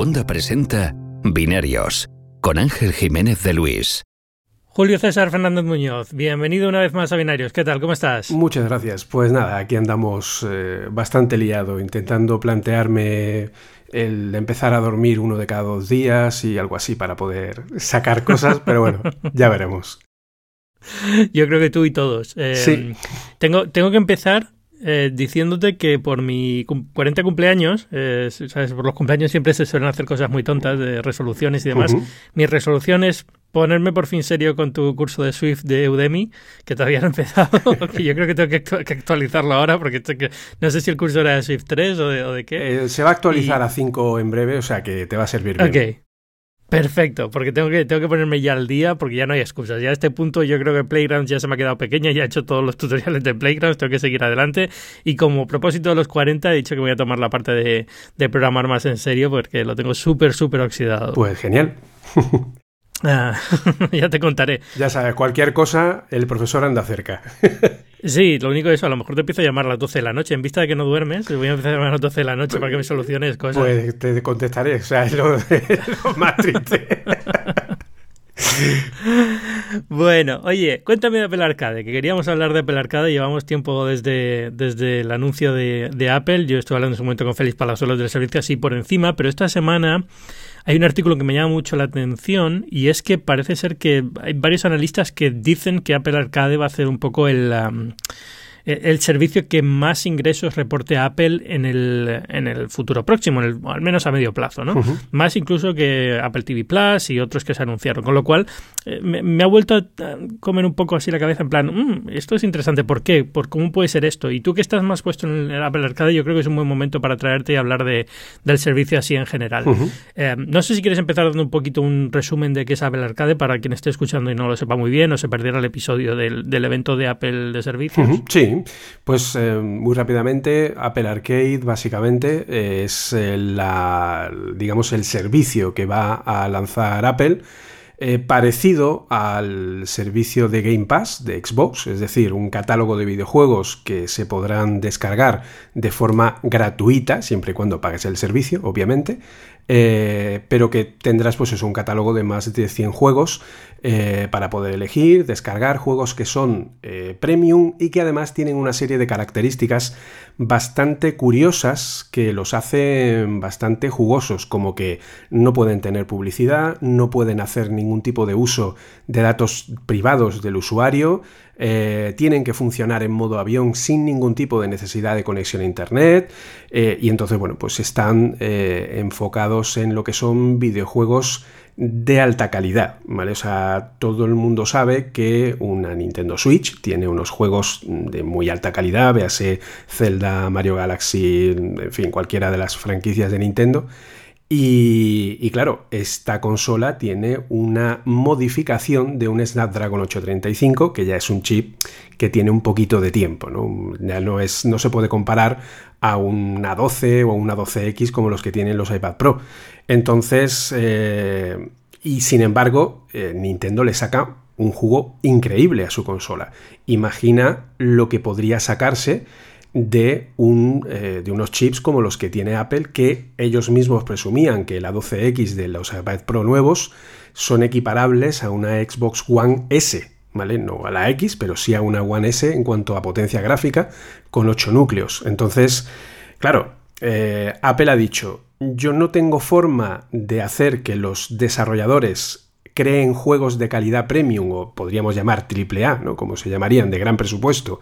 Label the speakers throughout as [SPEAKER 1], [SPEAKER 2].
[SPEAKER 1] Segunda presenta Binarios con Ángel Jiménez de Luis.
[SPEAKER 2] Julio César Fernández Muñoz, bienvenido una vez más a Binarios. ¿Qué tal? ¿Cómo estás?
[SPEAKER 3] Muchas gracias. Pues nada, aquí andamos eh, bastante liado, intentando plantearme el empezar a dormir uno de cada dos días y algo así para poder sacar cosas, pero bueno, ya veremos.
[SPEAKER 2] Yo creo que tú y todos.
[SPEAKER 3] Eh, sí.
[SPEAKER 2] Tengo, tengo que empezar eh, diciéndote que por mi 40 cumpleaños, eh, ¿sabes? por los cumpleaños siempre se suelen hacer cosas muy tontas de resoluciones y demás. Mi resolución es ponerme por fin serio con tu curso de Swift de Udemy, que todavía no he empezado, que yo creo que tengo que, actualizarlo ahora, porque no sé si el curso era de Swift 3 o de, qué.
[SPEAKER 3] Eh, se va a actualizar a 5 en breve, o sea que te va a servir bien.
[SPEAKER 2] Perfecto, porque tengo que, tengo que ponerme ya al día porque ya no hay excusas. Ya a este punto yo creo que Playgrounds ya se me ha quedado pequeña, ya he hecho todos los tutoriales de Playgrounds, tengo que seguir adelante. Y como propósito de los 40 he dicho que voy a tomar la parte de, de programar más en serio porque lo tengo súper, súper oxidado.
[SPEAKER 3] Pues genial.
[SPEAKER 2] Ah, ya te contaré.
[SPEAKER 3] Ya sabes, cualquier cosa, el profesor anda cerca.
[SPEAKER 2] Sí, lo único es eso, a lo mejor te empiezo a llamar a las 12 de la noche. En vista de que no duermes, te voy a empezar a llamar a las 12 de la noche para que me soluciones cosas.
[SPEAKER 3] Pues te contestaré, o sea, es lo, más triste.
[SPEAKER 2] bueno, oye, cuéntame de Apple Arcade, que queríamos hablar de Apple Arcade, llevamos tiempo desde, desde el anuncio de, de Apple, yo estuve hablando en su momento con Félix Palazuelos del servicio así por encima, pero esta semana hay un artículo que me llama mucho la atención y es que parece ser que hay varios analistas que dicen que Apple Arcade va a hacer un poco el... Eh, el servicio que más ingresos reporte a Apple en el, en el futuro próximo, en el, al menos a medio plazo, ¿no? Más incluso que Apple TV Plus y otros que se anunciaron. Con lo cual, eh, me, ha vuelto a comer un poco así la cabeza en plan, mm, esto es interesante, ¿por qué? ¿Por cómo puede ser esto? Y tú que estás más puesto en el Apple Arcade, yo creo que es un buen momento para traerte y hablar de, del servicio así en general. Eh, no sé si quieres empezar dando un poquito un resumen de qué es Apple Arcade para quien esté escuchando y no lo sepa muy bien o se perdiera el episodio del, del evento de Apple de servicios.
[SPEAKER 3] Sí, pues eh, muy rápidamente, Apple Arcade básicamente es la, digamos, el servicio que va a lanzar Apple. Eh, parecido al servicio de Game Pass de Xbox, es decir, un catálogo de videojuegos que se podrán descargar de forma gratuita, siempre y cuando pagues el servicio, obviamente, eh, pero que tendrás pues es un catálogo de más de 100 juegos eh, para poder elegir, descargar juegos que son eh, premium y que además tienen una serie de características bastante curiosas que los hacen bastante jugosos, como que no pueden tener publicidad, no pueden hacer ningún tipo de uso de datos privados del usuario, eh, tienen que funcionar en modo avión sin ningún tipo de necesidad de conexión a Internet eh, y entonces, bueno, pues están eh, enfocados en lo que son videojuegos de alta calidad, ¿vale? O sea, todo el mundo sabe que una Nintendo Switch tiene unos juegos de muy alta calidad, véase Zelda, Mario Galaxy, en fin, cualquiera de las franquicias de Nintendo. Y, claro, esta consola tiene una modificación de un Snapdragon 835, que ya es un chip que tiene un poquito de tiempo, ¿no? Ya no, es, no se puede comparar a una 12 o una 12X como los que tienen los iPad Pro. Entonces, eh, y sin embargo, eh, Nintendo le saca un jugo increíble a su consola. Imagina lo que podría sacarse de, un, eh, de unos chips como los que tiene Apple, que ellos mismos presumían que la 12X de los iPad Pro nuevos son equiparables a una Xbox One S, ¿vale? No a la X, pero sí a una One S en cuanto a potencia gráfica, con 8 núcleos. Entonces, claro, eh, Apple ha dicho, yo no tengo forma de hacer que los desarrolladores creen juegos de calidad premium o podríamos llamar AAA, ¿no? como se llamarían, de gran presupuesto,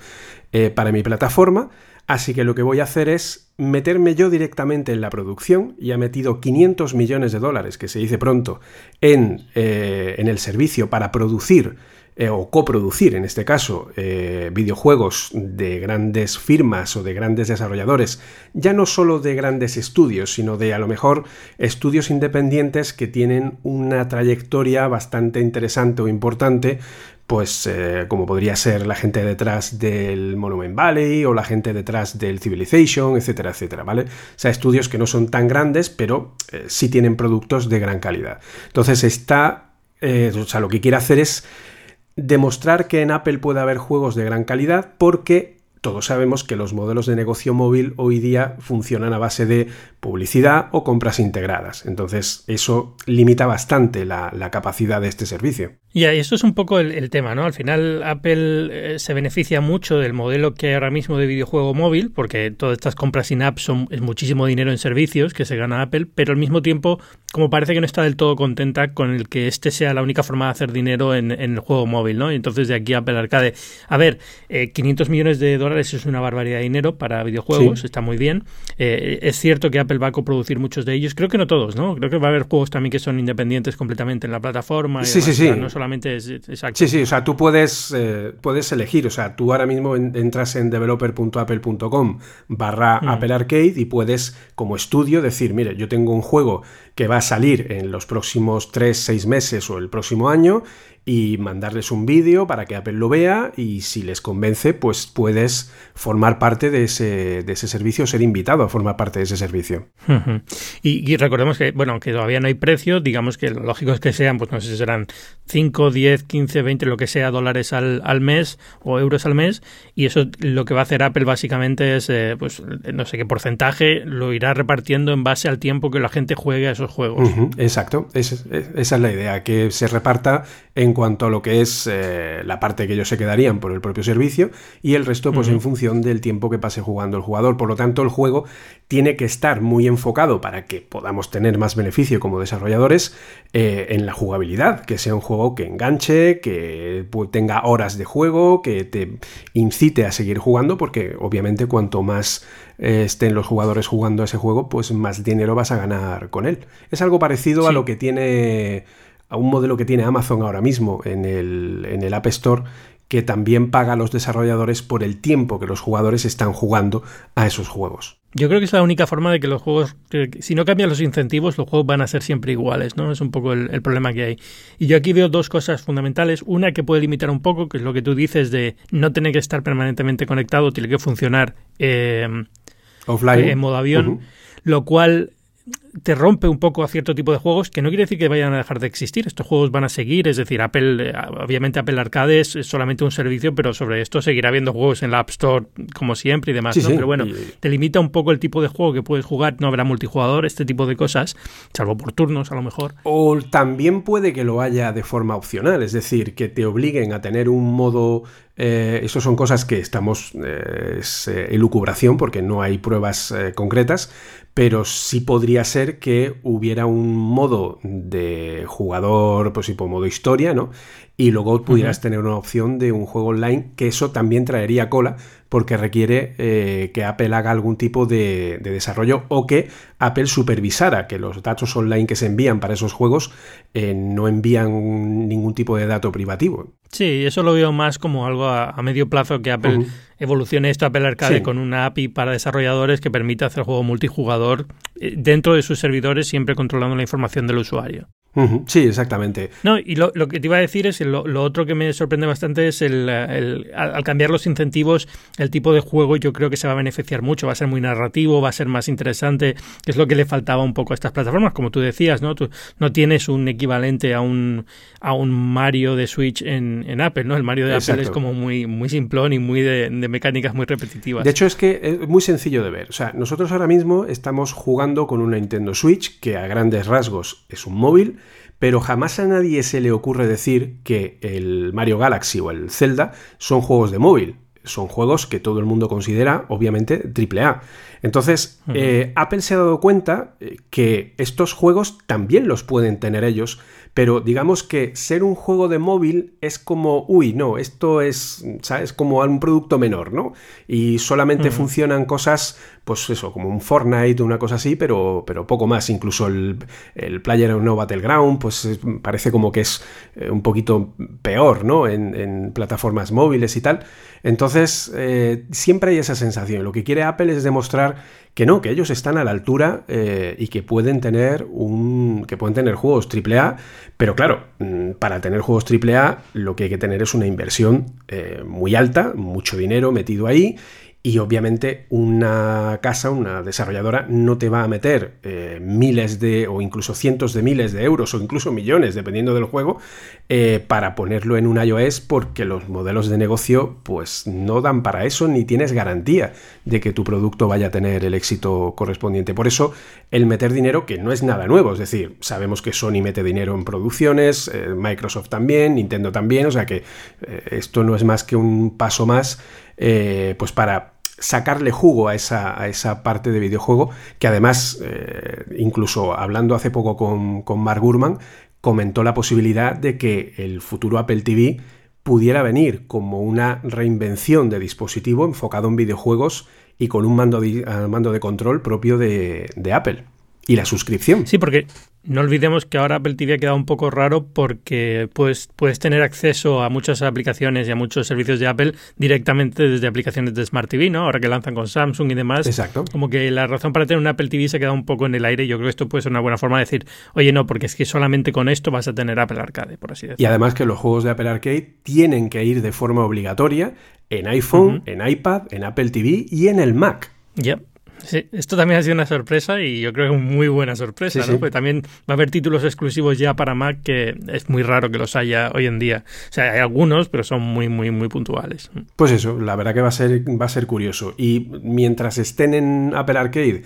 [SPEAKER 3] eh, para mi plataforma. Así que lo que voy a hacer es meterme yo directamente en la producción y ha metido 500 millones de dólares, que se dice pronto, en, eh, en el servicio para producir eh, o coproducir, en este caso, videojuegos de grandes firmas o de grandes desarrolladores, ya no solo de grandes estudios, sino de a lo mejor estudios independientes que tienen una trayectoria bastante interesante o importante, pues eh, como podría ser la gente detrás del Monument Valley o la gente detrás del Civilization, etcétera, etcétera, ¿vale? O sea, estudios que no son tan grandes, pero sí tienen productos de gran calidad. Entonces está, o sea, lo que quiere hacer es demostrar que en Apple puede haber juegos de gran calidad porque todos sabemos que los modelos de negocio móvil hoy día funcionan a base de publicidad o compras integradas. Entonces, eso limita bastante la, capacidad de este servicio.
[SPEAKER 2] Y esto es un poco el, tema, ¿no? Al final, Apple eh, se beneficia mucho del modelo que hay ahora mismo de videojuego móvil, porque todas estas compras sin app son es muchísimo dinero en servicios que se gana Apple, pero al mismo tiempo, como parece que no está del todo contenta con el que este sea la única forma de hacer dinero en, el juego móvil, ¿no? Y entonces de aquí Apple Arcade. A ver, 500 eh, millones de dólares es una barbaridad de dinero para videojuegos, está muy bien. Eh, es cierto que Apple va a coproducir muchos de ellos, creo que no todos, ¿no? Creo que va a haber juegos también que son independientes completamente en la plataforma.
[SPEAKER 3] Sí, sí, sí.
[SPEAKER 2] No solamente es, exacto.
[SPEAKER 3] Sí, sí, o sea, tú puedes, eh, puedes elegir, o sea, tú ahora mismo entras en developer.apple.com barra mm. Apple Arcade y puedes como estudio decir, mire, yo tengo un juego que va a salir en los próximos 3, 6 meses o el próximo año y mandarles un vídeo para que Apple lo vea y si les convence, pues puedes formar parte de ese, de ese servicio, ser invitado a formar parte de ese servicio.
[SPEAKER 2] y, recordemos que, bueno, aunque todavía no hay precio, digamos que lo lógico es que sean, pues no sé si serán 5, 10, 15, 20, lo que sea, dólares al, al mes o euros al mes y eso lo que va a hacer Apple básicamente es, eh, pues no sé qué porcentaje lo irá repartiendo en base al tiempo que la gente juegue a esos juegos.
[SPEAKER 3] exacto, esa es la idea, que se reparta en cuanto a lo que es eh, la parte que ellos se quedarían por el propio servicio y el resto pues en función del tiempo que pase jugando el jugador. Por lo tanto, el juego tiene que estar muy enfocado para que podamos tener más beneficio como desarrolladores eh, en la jugabilidad, que sea un juego que enganche, que tenga horas de juego, que te incite a seguir jugando, porque obviamente cuanto más eh, estén los jugadores jugando a ese juego, pues más dinero vas a ganar con él. Es algo parecido a lo que tiene a un modelo que tiene Amazon ahora mismo en el, en el App Store que también paga a los desarrolladores por el tiempo que los jugadores están jugando a esos juegos.
[SPEAKER 2] Yo creo que es la única forma de que los juegos, si no cambian los incentivos, los juegos van a ser siempre iguales, ¿no? Es un poco el, problema que hay. Y yo aquí veo dos cosas fundamentales. Una que puede limitar un poco, que es lo que tú dices de no tener que estar permanentemente conectado, tiene que funcionar eh,
[SPEAKER 3] offline
[SPEAKER 2] en modo avión, lo cual te rompe un poco a cierto tipo de juegos, que no quiere decir que vayan a dejar de existir. Estos juegos van a seguir, es decir, Apple, eh, obviamente Apple Arcade es solamente un servicio, pero sobre esto seguirá habiendo juegos en la App Store como siempre y demás. Pero bueno, te limita un poco el tipo de juego que puedes jugar, no habrá multijugador, este tipo de cosas, salvo por turnos a lo mejor.
[SPEAKER 3] O también puede que lo haya de forma opcional, es decir, que te obliguen a tener un modo eh, eso son cosas que estamos eh, es, elucubración porque no hay pruebas concretas, pero sí podría ser que hubiera un modo de jugador, pues tipo modo historia, ¿no? Y luego pudieras tener una opción de un juego online, que eso también traería cola, porque requiere eh, que Apple haga algún tipo de, desarrollo o que Apple supervisara que los datos online que se envían para esos juegos eh, no envían ningún tipo de dato privativo.
[SPEAKER 2] Sí, eso lo veo más como algo a, medio plazo que Apple evolucione esto Apple Arcade con una API para desarrolladores que permita hacer juego multijugador eh, dentro de sus servidores, siempre controlando la información del usuario.
[SPEAKER 3] Sí, exactamente.
[SPEAKER 2] No, y lo, que te iba a decir es, lo, lo otro que me sorprende bastante es el, al, cambiar los incentivos, el tipo de juego yo creo que se va a beneficiar mucho, va a ser muy narrativo, va a ser más interesante, que es lo que le faltaba un poco a estas plataformas, como tú decías, ¿no? Tú no tienes un equivalente a un, a un Mario de Switch en, en Apple, ¿no? El Mario de Apple es como muy, muy simplón y muy de, de mecánicas muy repetitivas.
[SPEAKER 3] De hecho, es que es muy sencillo de ver. O sea, nosotros ahora mismo estamos jugando con una Nintendo Switch, que a grandes rasgos es un móvil, pero jamás a nadie se le ocurre decir que el Mario Galaxy o el Zelda son juegos de móvil. Son juegos que todo el mundo considera, obviamente, AAA. Entonces, eh, Apple se ha dado cuenta eh, que estos juegos también los pueden tener ellos, pero digamos que ser un juego de móvil es como, uy, no, esto es, ¿sabes? Como un producto menor, ¿no? Y solamente funcionan cosas, pues eso, como un Fortnite, una cosa así, pero, pero poco más. Incluso el, el Player No Battleground, pues parece como que es eh, un poquito peor, ¿no? En, en plataformas móviles y tal. Entonces, siempre hay esa sensación. Lo que quiere Apple es demostrar que no, que ellos están a la altura eh, y que pueden tener un. que pueden tener juegos AAA, pero claro, mm, para tener juegos AAA lo que hay que tener es una inversión eh, muy alta, mucho dinero metido ahí Y obviamente una casa, una desarrolladora, no te va a meter eh, miles de o incluso cientos de miles de euros o incluso millones, dependiendo del juego, eh, para ponerlo en un iOS porque los modelos de negocio pues no dan para eso ni tienes garantía de que tu producto vaya a tener el éxito correspondiente. Por eso el meter dinero, que no es nada nuevo, es decir, sabemos que Sony mete dinero en producciones, eh, Microsoft también, Nintendo también, o sea que esto no es más que un paso más eh, pues para sacarle jugo a esa, esa, parte de videojuego, que además, eh, incluso hablando hace poco con, con Mark Gurman, comentó la posibilidad de que el futuro Apple TV pudiera venir como una reinvención de dispositivo enfocado en videojuegos y con un mando de, mando de control propio de Apple. Y la suscripción.
[SPEAKER 2] Sí, porque no olvidemos que ahora Apple TV ha quedado un poco raro porque pues, puedes tener acceso a muchas aplicaciones y a muchos servicios de Apple directamente desde aplicaciones de Smart TV, ¿no? Ahora que lanzan con Samsung y demás.
[SPEAKER 3] Exacto.
[SPEAKER 2] Como que la razón para tener un Apple TV se ha quedado un poco en el aire. Yo creo que esto puede ser una buena forma de decir, oye, no, porque es que solamente con esto vas a tener Apple Arcade, por así decirlo.
[SPEAKER 3] Y además que los juegos de Apple Arcade tienen que ir de forma obligatoria en iPhone, en iPad, en Apple TV y en el Mac.
[SPEAKER 2] Ya. Sí, esto también ha sido una sorpresa y yo creo que muy buena sorpresa, ¿no? Porque también va a haber títulos exclusivos ya para Mac que es muy raro que los haya hoy en día. O sea, hay algunos, pero son muy, muy, muy puntuales.
[SPEAKER 3] Pues eso, la verdad que va a ser, va a ser curioso. Y mientras estén en Apple Arcade,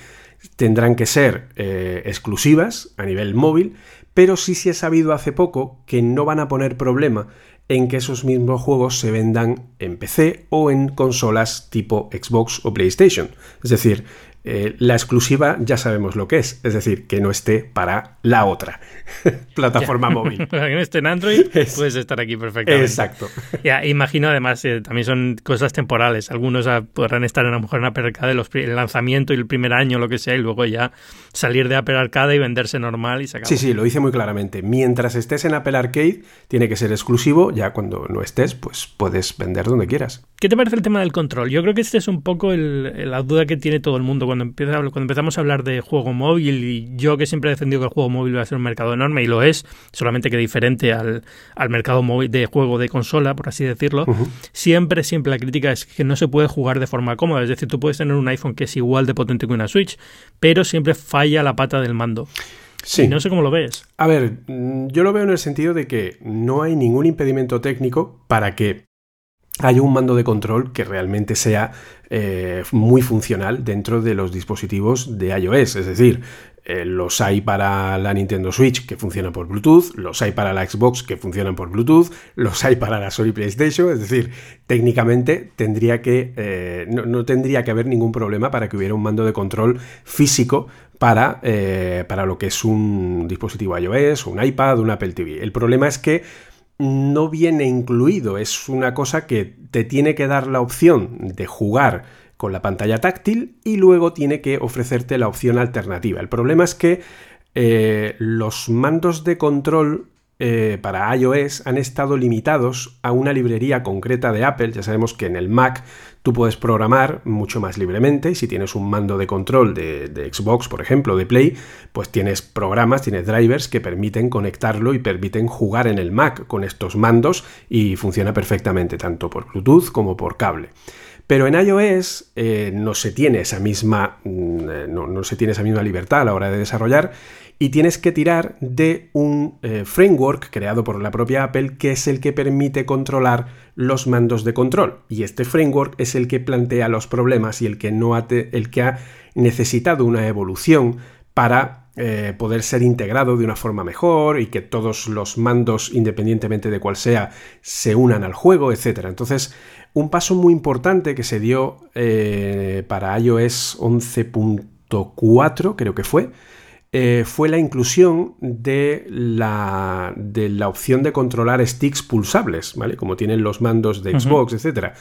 [SPEAKER 3] tendrán que ser eh, exclusivas a nivel móvil, pero sí se ha sabido hace poco que no van a poner problema en que esos mismos juegos se vendan en PC o en consolas tipo Xbox o PlayStation. Es decir, eh, la exclusiva ya sabemos lo que es, es decir, que no esté para la otra plataforma móvil.
[SPEAKER 2] para que no esté en Android, puedes estar aquí perfectamente.
[SPEAKER 3] Exacto.
[SPEAKER 2] Ya, imagino además, eh, también son cosas temporales. Algunos ah, podrán estar en a lo mejor en Apple Arcade los, el lanzamiento y el primer año, lo que sea, y luego ya salir de Apple Arcade y venderse normal y se
[SPEAKER 3] Sí, sí, lo dice muy claramente. Mientras estés en Apple Arcade, tiene que ser exclusivo. Ya cuando no estés, pues puedes vender donde quieras.
[SPEAKER 2] ¿Qué te parece el tema del control? Yo creo que este es un poco la duda que tiene todo el mundo cuando, empieza, cuando empezamos a hablar de juego móvil y yo que siempre he defendido que el juego móvil va a ser un mercado enorme y lo es, solamente que diferente al, mercado móvil de juego de consola, por así decirlo, siempre, siempre la crítica es que no se puede jugar de forma cómoda. Es decir, tú puedes tener un iPhone que es igual de potente que una Switch, pero siempre falla la pata del mando.
[SPEAKER 3] Sí.
[SPEAKER 2] no sé cómo lo ves.
[SPEAKER 3] A ver, mm, yo lo veo en el sentido de que no hay ningún impedimento técnico para que hay un mando de control que realmente sea eh, muy funcional dentro de los dispositivos de iOS. Es decir, eh, los hay para la Nintendo Switch que funciona por Bluetooth, los hay para la Xbox que funcionan por Bluetooth, los hay para la Sony PlayStation. Es decir, técnicamente tendría que, eh, no, tendría que haber ningún problema para que hubiera un mando de control físico para, para lo que es un dispositivo iOS, un iPad, un Apple TV. El problema es que no viene incluido, es una cosa que te tiene que dar la opción de jugar con la pantalla táctil y luego tiene que ofrecerte la opción alternativa. El problema es que eh, los mandos de control eh, para iOS han estado limitados a una librería concreta de Apple. Ya sabemos que en el Mac tú puedes programar mucho más libremente. Si tienes un mando de control de, Xbox, por ejemplo, de Play, pues tienes programas, tienes drivers que permiten conectarlo y permiten jugar en el Mac con estos mandos y funciona perfectamente, tanto por Bluetooth como por cable. Pero en iOS eh, no se tiene esa misma. Mm, eh, no, se tiene esa misma libertad a la hora de desarrollar y tienes que tirar de un eh, framework creado por la propia Apple que es el que permite controlar los mandos de control. Y este framework es el que plantea los problemas y el que, no ha, el que ha necesitado una evolución para eh, poder ser integrado de una forma mejor y que todos los mandos, independientemente de cuál sea, se unan al juego, etc. Entonces, un paso muy importante que se dio eh, para iOS 11.4, creo que fue, eh, fue la inclusión de la, de la, opción de controlar sticks pulsables, ¿vale? Como tienen los mandos de Xbox, etcétera,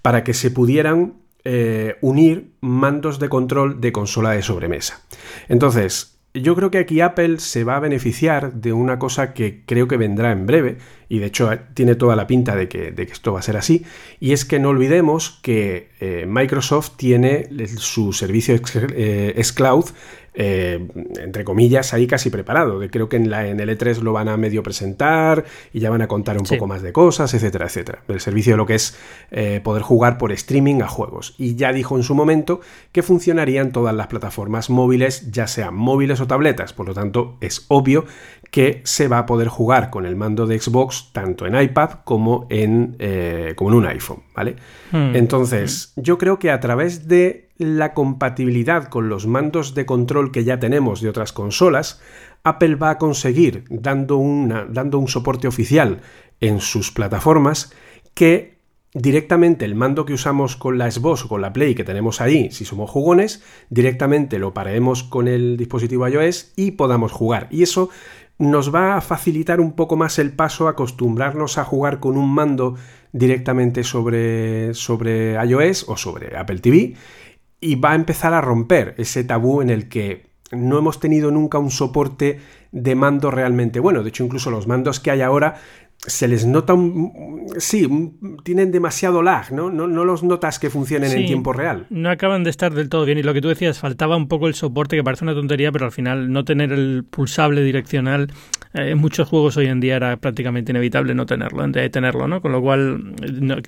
[SPEAKER 3] para que se pudieran eh, unir mandos de control de consola de sobremesa. Entonces, yo creo que aquí Apple se va a beneficiar de una cosa que creo que vendrá en breve, y de hecho tiene toda la pinta de que, esto va a ser así, y es que no olvidemos que eh, Microsoft tiene su servicio xCloud eh, entre comillas, ahí casi preparado. Creo que en, la, en el E3 lo van a medio presentar y ya van a contar un poco más de cosas, etcétera, etcétera. El servicio de lo que es eh, poder jugar por streaming a juegos. Y ya dijo en su momento que funcionarían todas las plataformas móviles, ya sean móviles o tabletas. Por lo tanto, es obvio que se va a poder jugar con el mando de Xbox tanto en iPad como en, eh, como en un iPhone, ¿vale? Hmm. Entonces, yo creo que a través de la compatibilidad con los mandos de control que ya tenemos de otras consolas, Apple va a conseguir, dando, una, dando un soporte oficial en sus plataformas, que directamente el mando que usamos con la Xbox o con la Play que tenemos ahí, si somos jugones, directamente lo paremos con el dispositivo iOS y podamos jugar. Y eso nos va a facilitar un poco más el paso a acostumbrarnos a jugar con un mando directamente sobre, sobre iOS o sobre Apple TV y va a empezar a romper ese tabú en el que no hemos tenido nunca un soporte de mando realmente bueno. De hecho, incluso los mandos que hay ahora se les nota un... Sí, tienen demasiado lag, ¿no? ¿no? No, los notas que funcionen en tiempo real.
[SPEAKER 2] No acaban de estar del todo bien. Y lo que tú decías, faltaba un poco el soporte, que parece una tontería, pero al final no tener el pulsable direccional eh, en muchos juegos hoy en día era prácticamente inevitable no tenerlo, de tenerlo, ¿no? Con lo cual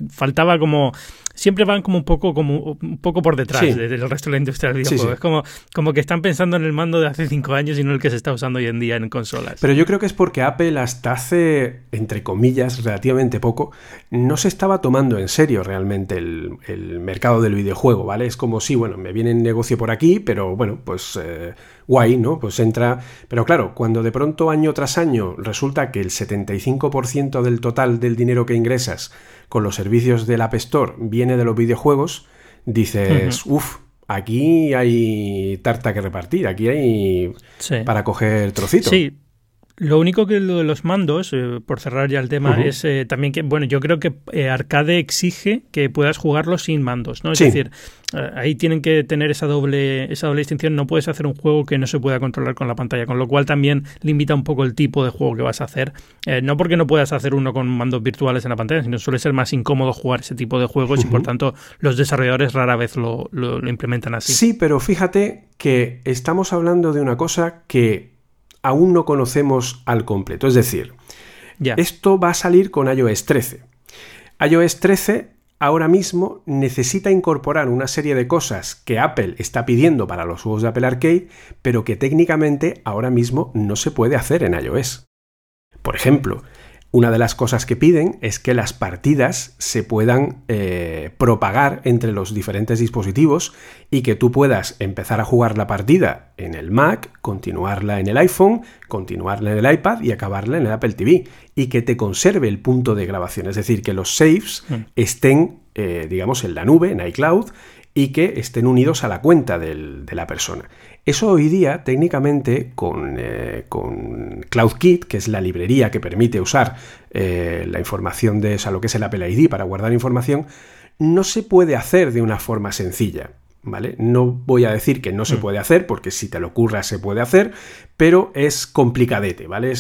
[SPEAKER 2] faltaba como siempre van como un poco como un poco por detrás del resto de la industria del videojuego. Es como, como que están pensando en el mando de hace cinco años y no el que se está usando hoy en día en consolas.
[SPEAKER 3] Pero yo creo que es porque Apple hasta hace, entre comillas, relativamente poco, no se estaba tomando en serio realmente el, mercado del videojuego, ¿vale? Es como si, bueno, me viene el negocio por aquí, pero bueno, pues eh, guay, ¿no? Pues entra... Pero claro, cuando de pronto año tras año resulta que el 75% del total del dinero que ingresas con los servicios del App Store viene de los videojuegos, dices, uff, aquí hay tarta que repartir, aquí hay para coger trocitos.
[SPEAKER 2] Sí, lo único que lo de los mandos, eh, por cerrar ya el tema, es eh, también que, bueno, yo creo que eh, Arcade exige que puedas jugarlo sin mandos, ¿no? Es decir, ahí tienen que tener esa doble, esa doble distinción. No puedes hacer un juego que no se pueda controlar con la pantalla, con lo cual también limita un poco el tipo de juego que vas a hacer. no porque no puedas hacer uno con mandos virtuales en la pantalla, sino suele ser más incómodo jugar ese tipo de juegos y por tanto los desarrolladores rara vez lo, lo implementan así.
[SPEAKER 3] Sí, pero fíjate que estamos hablando de una cosa que aún no conocemos al completo. Es decir, esto va a salir con iOS 13. iOS 13 ahora mismo necesita incorporar una serie de cosas que Apple está pidiendo para los juegos de Apple Arcade, pero que técnicamente ahora mismo no se puede hacer en iOS. Por ejemplo, una de las cosas que piden es que las partidas se puedan eh, propagar entre los diferentes dispositivos y que tú puedas empezar a jugar la partida en el Mac, continuarla en el iPhone, continuarla en el iPad y acabarla en el Apple TV. Y que te conserve el punto de grabación, es decir, que los saves mm. estén, eh, digamos, en la nube, en iCloud, y que estén unidos a la cuenta de la persona. Eso hoy día, técnicamente, con, eh, con, CloudKit, que es la librería que permite usar eh, la información de o lo que es el Apple ID para guardar información, no se puede hacer de una forma sencilla. ¿Vale? No voy a decir que no se mm. puede hacer, porque si te lo ocurra se puede hacer, pero es complicadete, ¿vale?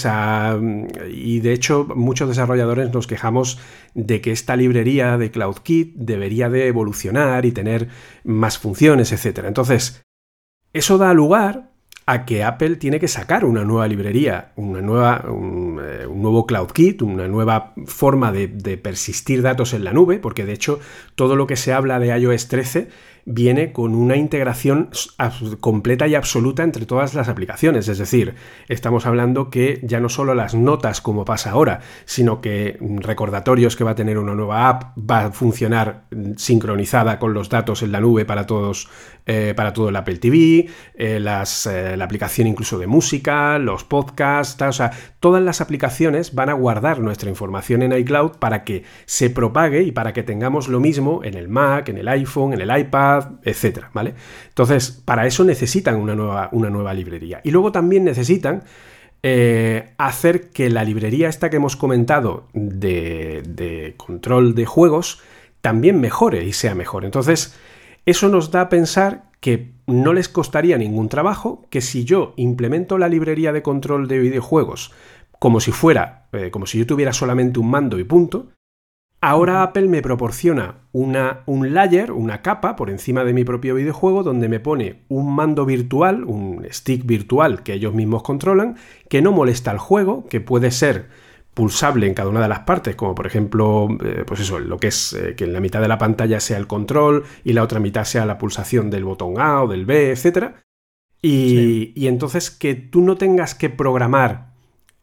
[SPEAKER 3] y de hecho, muchos desarrolladores nos quejamos de que esta librería de CloudKit debería de evolucionar y tener más funciones, etc. Entonces, eso da lugar a que Apple tiene que sacar una nueva librería, una nueva, un, eh, nuevo CloudKit, una nueva forma de, de persistir datos en la nube, porque de hecho todo lo que se habla de iOS 13 viene con una integración completa y absoluta entre todas las aplicaciones. Es decir, estamos hablando que ya no solo las notas como pasa ahora, sino que recordatorios que va a tener una nueva app va a funcionar sincronizada con los datos en la nube para todos, eh, para todo el Apple TV, eh, las, eh, la aplicación incluso de música, los podcasts, todas las aplicaciones van a guardar nuestra información en iCloud para que se propague y para que tengamos lo mismo en el Mac, en el iPhone, en el iPad, etcétera, ¿vale? Entonces, para eso necesitan una nueva, una nueva librería. Y luego también necesitan hacer que la librería esta que hemos comentado de control de juegos también mejore y sea mejor. Entonces, eso nos da a pensar que no les costaría ningún trabajo, que si yo implemento la librería de control de videojuegos como si fuera, eh, como si yo tuviera solamente un mando y punto, Ahora Apple me proporciona una, un layer, una capa por encima de mi propio videojuego donde me pone un mando virtual, un stick virtual que ellos mismos controlan, que no molesta al juego, que puede ser pulsable en cada una de las partes, como por ejemplo, eh, pues eso, lo que es eh, que en la mitad de la pantalla sea el control y la otra mitad sea la pulsación del botón A o del B, etc. Y, y entonces que tú no tengas que programar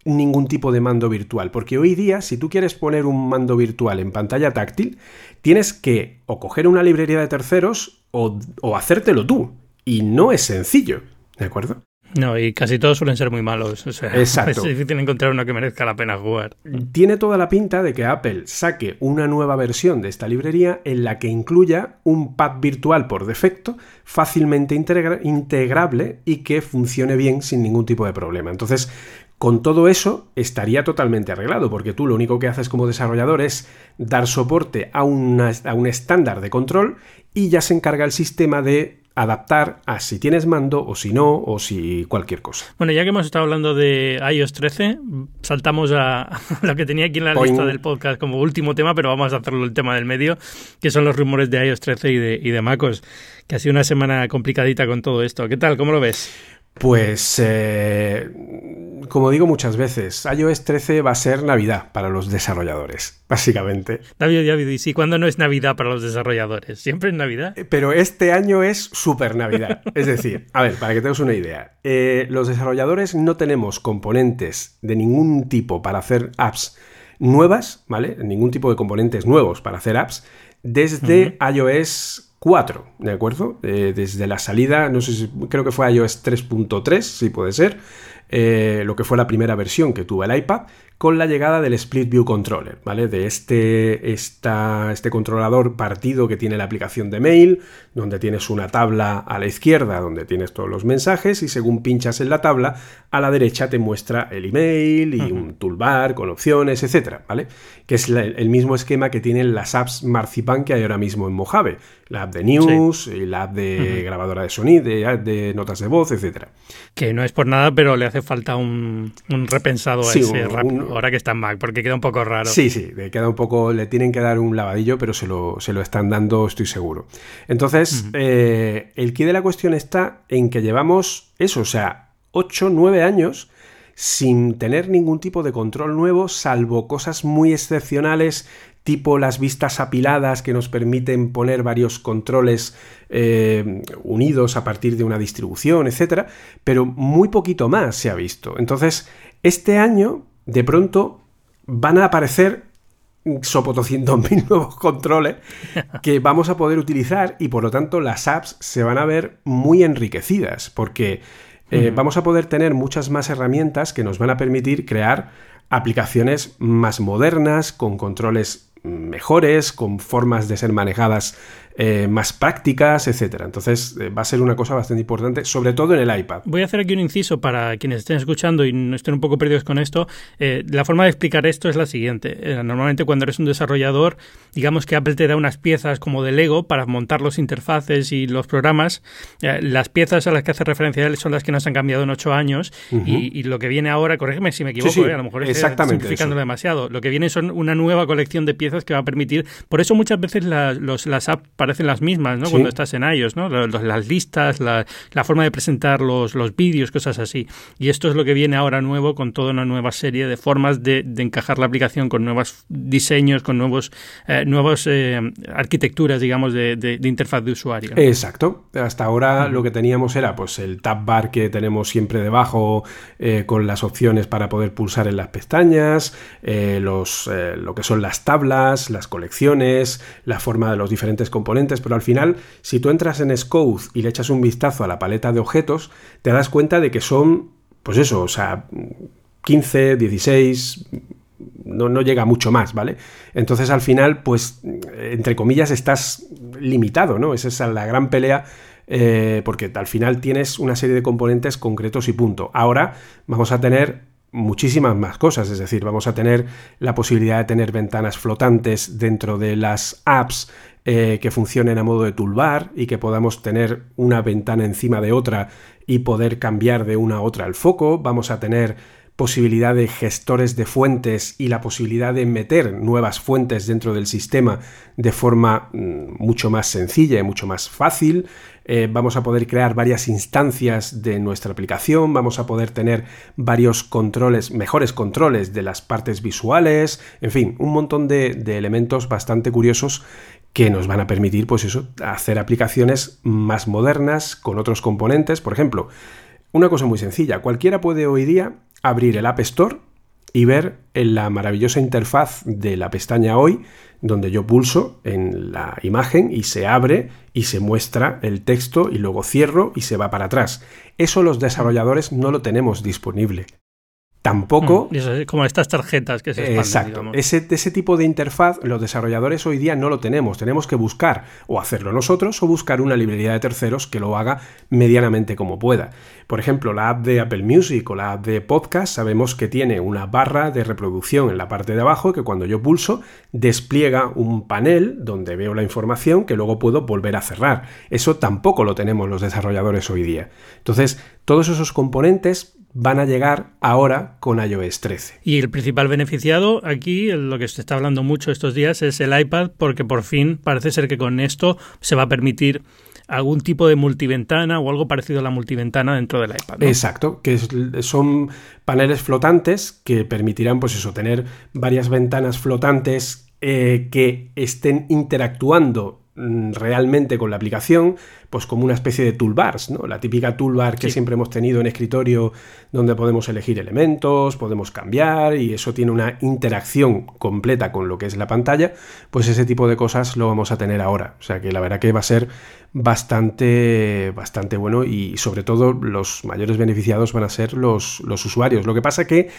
[SPEAKER 3] ningún tipo de mando virtual, porque hoy día si tú quieres poner un mando virtual en pantalla táctil, tienes que o coger una librería de terceros o, o hacértelo tú, y no es sencillo, ¿de acuerdo?
[SPEAKER 2] No, y casi todos suelen ser muy malos. O sea,
[SPEAKER 3] Exacto.
[SPEAKER 2] Es difícil encontrar uno que merezca la pena jugar.
[SPEAKER 3] Tiene toda la pinta de que Apple saque una nueva versión de esta librería en la que incluya un pad virtual por defecto, fácilmente integra integrable y que funcione bien sin ningún tipo de problema. Entonces, con todo eso estaría totalmente arreglado, porque tú lo único que haces como desarrollador es dar soporte a, una, a un estándar de control y ya se encarga el sistema de adaptar a si tienes mando o si no, o si cualquier cosa.
[SPEAKER 2] Bueno, ya que hemos estado hablando de iOS 13, saltamos a lo que tenía aquí en la lista del podcast como último tema, pero vamos a hacerlo el tema del medio, que son los rumores de iOS 13 y de, y de MacOS, que ha sido una semana complicadita con todo esto. ¿Qué tal? ¿Cómo lo ves?
[SPEAKER 3] Pues, eh, como digo muchas veces, iOS 13 va a ser Navidad para los desarrolladores, básicamente.
[SPEAKER 2] David, David, ¿y si cuándo no es Navidad para los desarrolladores? ¿Siempre es Navidad?
[SPEAKER 3] Pero este año es super Navidad. Es decir, a ver, para que tengas una idea, eh, los desarrolladores no tenemos componentes de ningún tipo para hacer apps nuevas, ¿vale? Ningún tipo de componentes nuevos para hacer apps desde uh -huh. iOS 4, ¿de acuerdo? Eh, desde la salida, no sé si creo que fue iOS 3.3, si puede ser, eh, lo que fue la primera versión que tuvo el iPad, con la llegada del Split View Controller, ¿vale? De este, esta, este controlador partido que tiene la aplicación de mail, donde tienes una tabla a la izquierda donde tienes todos los mensajes y según pinchas en la tabla, a la derecha te muestra el email y uh -huh. un toolbar con opciones, etcétera, ¿vale? Que es la, el mismo esquema que tienen las apps Marzipan que hay ahora mismo en Mojave, la app de news, sí. la app de uh -huh. grabadora de sonido, de, de, notas de voz, etcétera.
[SPEAKER 2] Que no es por nada, pero le hace falta un, un repensado a sí, ese un, un, ahora que está en Mac, porque queda un poco raro.
[SPEAKER 3] Sí, sí, le queda un poco, le tienen que dar un lavadillo, pero se lo, se lo están dando, estoy seguro. Entonces, uh -huh. eh, el quid de la cuestión está en que llevamos eso, o sea, 8, 9 años sin tener ningún tipo de control nuevo, salvo cosas muy excepcionales, tipo las vistas apiladas que nos permiten poner varios controles eh, unidos a partir de una distribución, etcétera, pero muy poquito más se ha visto. Entonces, este año de pronto van a aparecer sopotoscientos mil nuevos controles que vamos a poder utilizar y por lo tanto las apps se van a ver muy enriquecidas porque eh, uh -huh. vamos a poder tener muchas más herramientas que nos van a permitir crear aplicaciones más modernas, con controles mejores, con formas de ser manejadas eh, más prácticas, etcétera. Entonces eh, va a ser una cosa bastante importante, sobre todo en el iPad.
[SPEAKER 2] Voy a hacer aquí un inciso para quienes estén escuchando y no estén un poco perdidos con esto. Eh, la forma de explicar esto es la siguiente. Eh, normalmente cuando eres un desarrollador, digamos que Apple te da unas piezas como de Lego para montar los interfaces y los programas. Las piezas a las que hace referencia él son las que nos han cambiado en ocho años uh -huh. y, y, lo que viene ahora, corrígeme si me equivoco, sí, sí, a lo mejor estoy simplificándolo demasiado. Lo que viene son una nueva colección de piezas que va a permitir. Por eso muchas veces la, los, las apps parecen las mismas, ¿no? Sí. Cuando estás en iOS, ¿no? Las, las listas, la, la, forma de presentar los, los vídeos, cosas así. Y esto es lo que viene ahora nuevo con toda una nueva serie de formas de, de encajar la aplicación con nuevos diseños, con nuevos, eh, nuevas eh, arquitecturas, digamos, de, de, de, interfaz de usuario.
[SPEAKER 3] Exacto. Hasta ahora uh -huh. lo que teníamos era pues el tab bar que tenemos siempre debajo eh, con las opciones para poder pulsar en las pestañas, eh, los, lo que son las tablas, las colecciones, la forma de los diferentes componentes, pero al final, si tú entras en Scode y le echas un vistazo a la paleta de objetos, te das cuenta de que son, pues eso, o sea, 15, 16, no, no, llega mucho más, ¿vale? Entonces al final, pues, entre comillas, estás limitado, ¿no? Esa es la gran pelea. Eh, porque al final tienes una serie de componentes concretos y punto. Ahora vamos a tener muchísimas más cosas, es decir, vamos a tener la posibilidad de tener ventanas flotantes dentro de las apps eh, que funcionen a modo de toolbar y que podamos tener una ventana encima de otra y poder cambiar de una a otra el foco, vamos a tener posibilidad de gestores de fuentes y la posibilidad de meter nuevas fuentes dentro del sistema de forma mm, mucho más sencilla y mucho más fácil. Eh, vamos a poder crear varias instancias de nuestra aplicación, vamos a poder tener varios controles, mejores controles de las partes visuales, en fin, un montón de, de elementos bastante curiosos que nos van a permitir, pues eso, hacer aplicaciones más modernas con otros componentes. Por ejemplo, una cosa muy sencilla, cualquiera puede hoy día abrir el App Store y ver en la maravillosa interfaz de la pestaña Hoy, donde yo pulso en la imagen y se abre y se muestra el texto y luego cierro y se va para atrás. Eso los desarrolladores no lo tenemos disponible. Tampoco.
[SPEAKER 2] Mm, como estas tarjetas que se expanden,
[SPEAKER 3] Exacto. Ese, ese, tipo de interfaz, los desarrolladores hoy día no lo tenemos. Tenemos que buscar o hacerlo nosotros o buscar una librería de terceros que lo haga medianamente como pueda. Por ejemplo, la app de Apple Music o la app de Podcast sabemos que tiene una barra de reproducción en la parte de abajo que cuando yo pulso despliega un panel donde veo la información que luego puedo volver a cerrar. Eso tampoco lo tenemos los desarrolladores hoy día. Entonces, todos esos componentes van a llegar ahora con iOS 13.
[SPEAKER 2] Y el principal beneficiado aquí, lo que se está hablando mucho estos días, es el iPad, porque por fin parece ser que con esto se va a permitir algún tipo de multiventana o algo parecido a la multiventana dentro del iPad.
[SPEAKER 3] Exacto, que son paneles flotantes que permitirán, pues eso, tener varias ventanas flotantes eh, que estén interactuando realmente con la aplicación, pues como una especie de toolbars, ¿no? La típica toolbar que siempre hemos tenido en escritorio donde podemos elegir elementos, podemos cambiar y eso tiene una interacción completa con lo que es la pantalla, pues ese tipo de cosas lo vamos a tener ahora. O sea que la verdad que va a ser bastante, bastante bueno y sobre todo los mayores beneficiados van a ser los, los usuarios. Lo que pasa que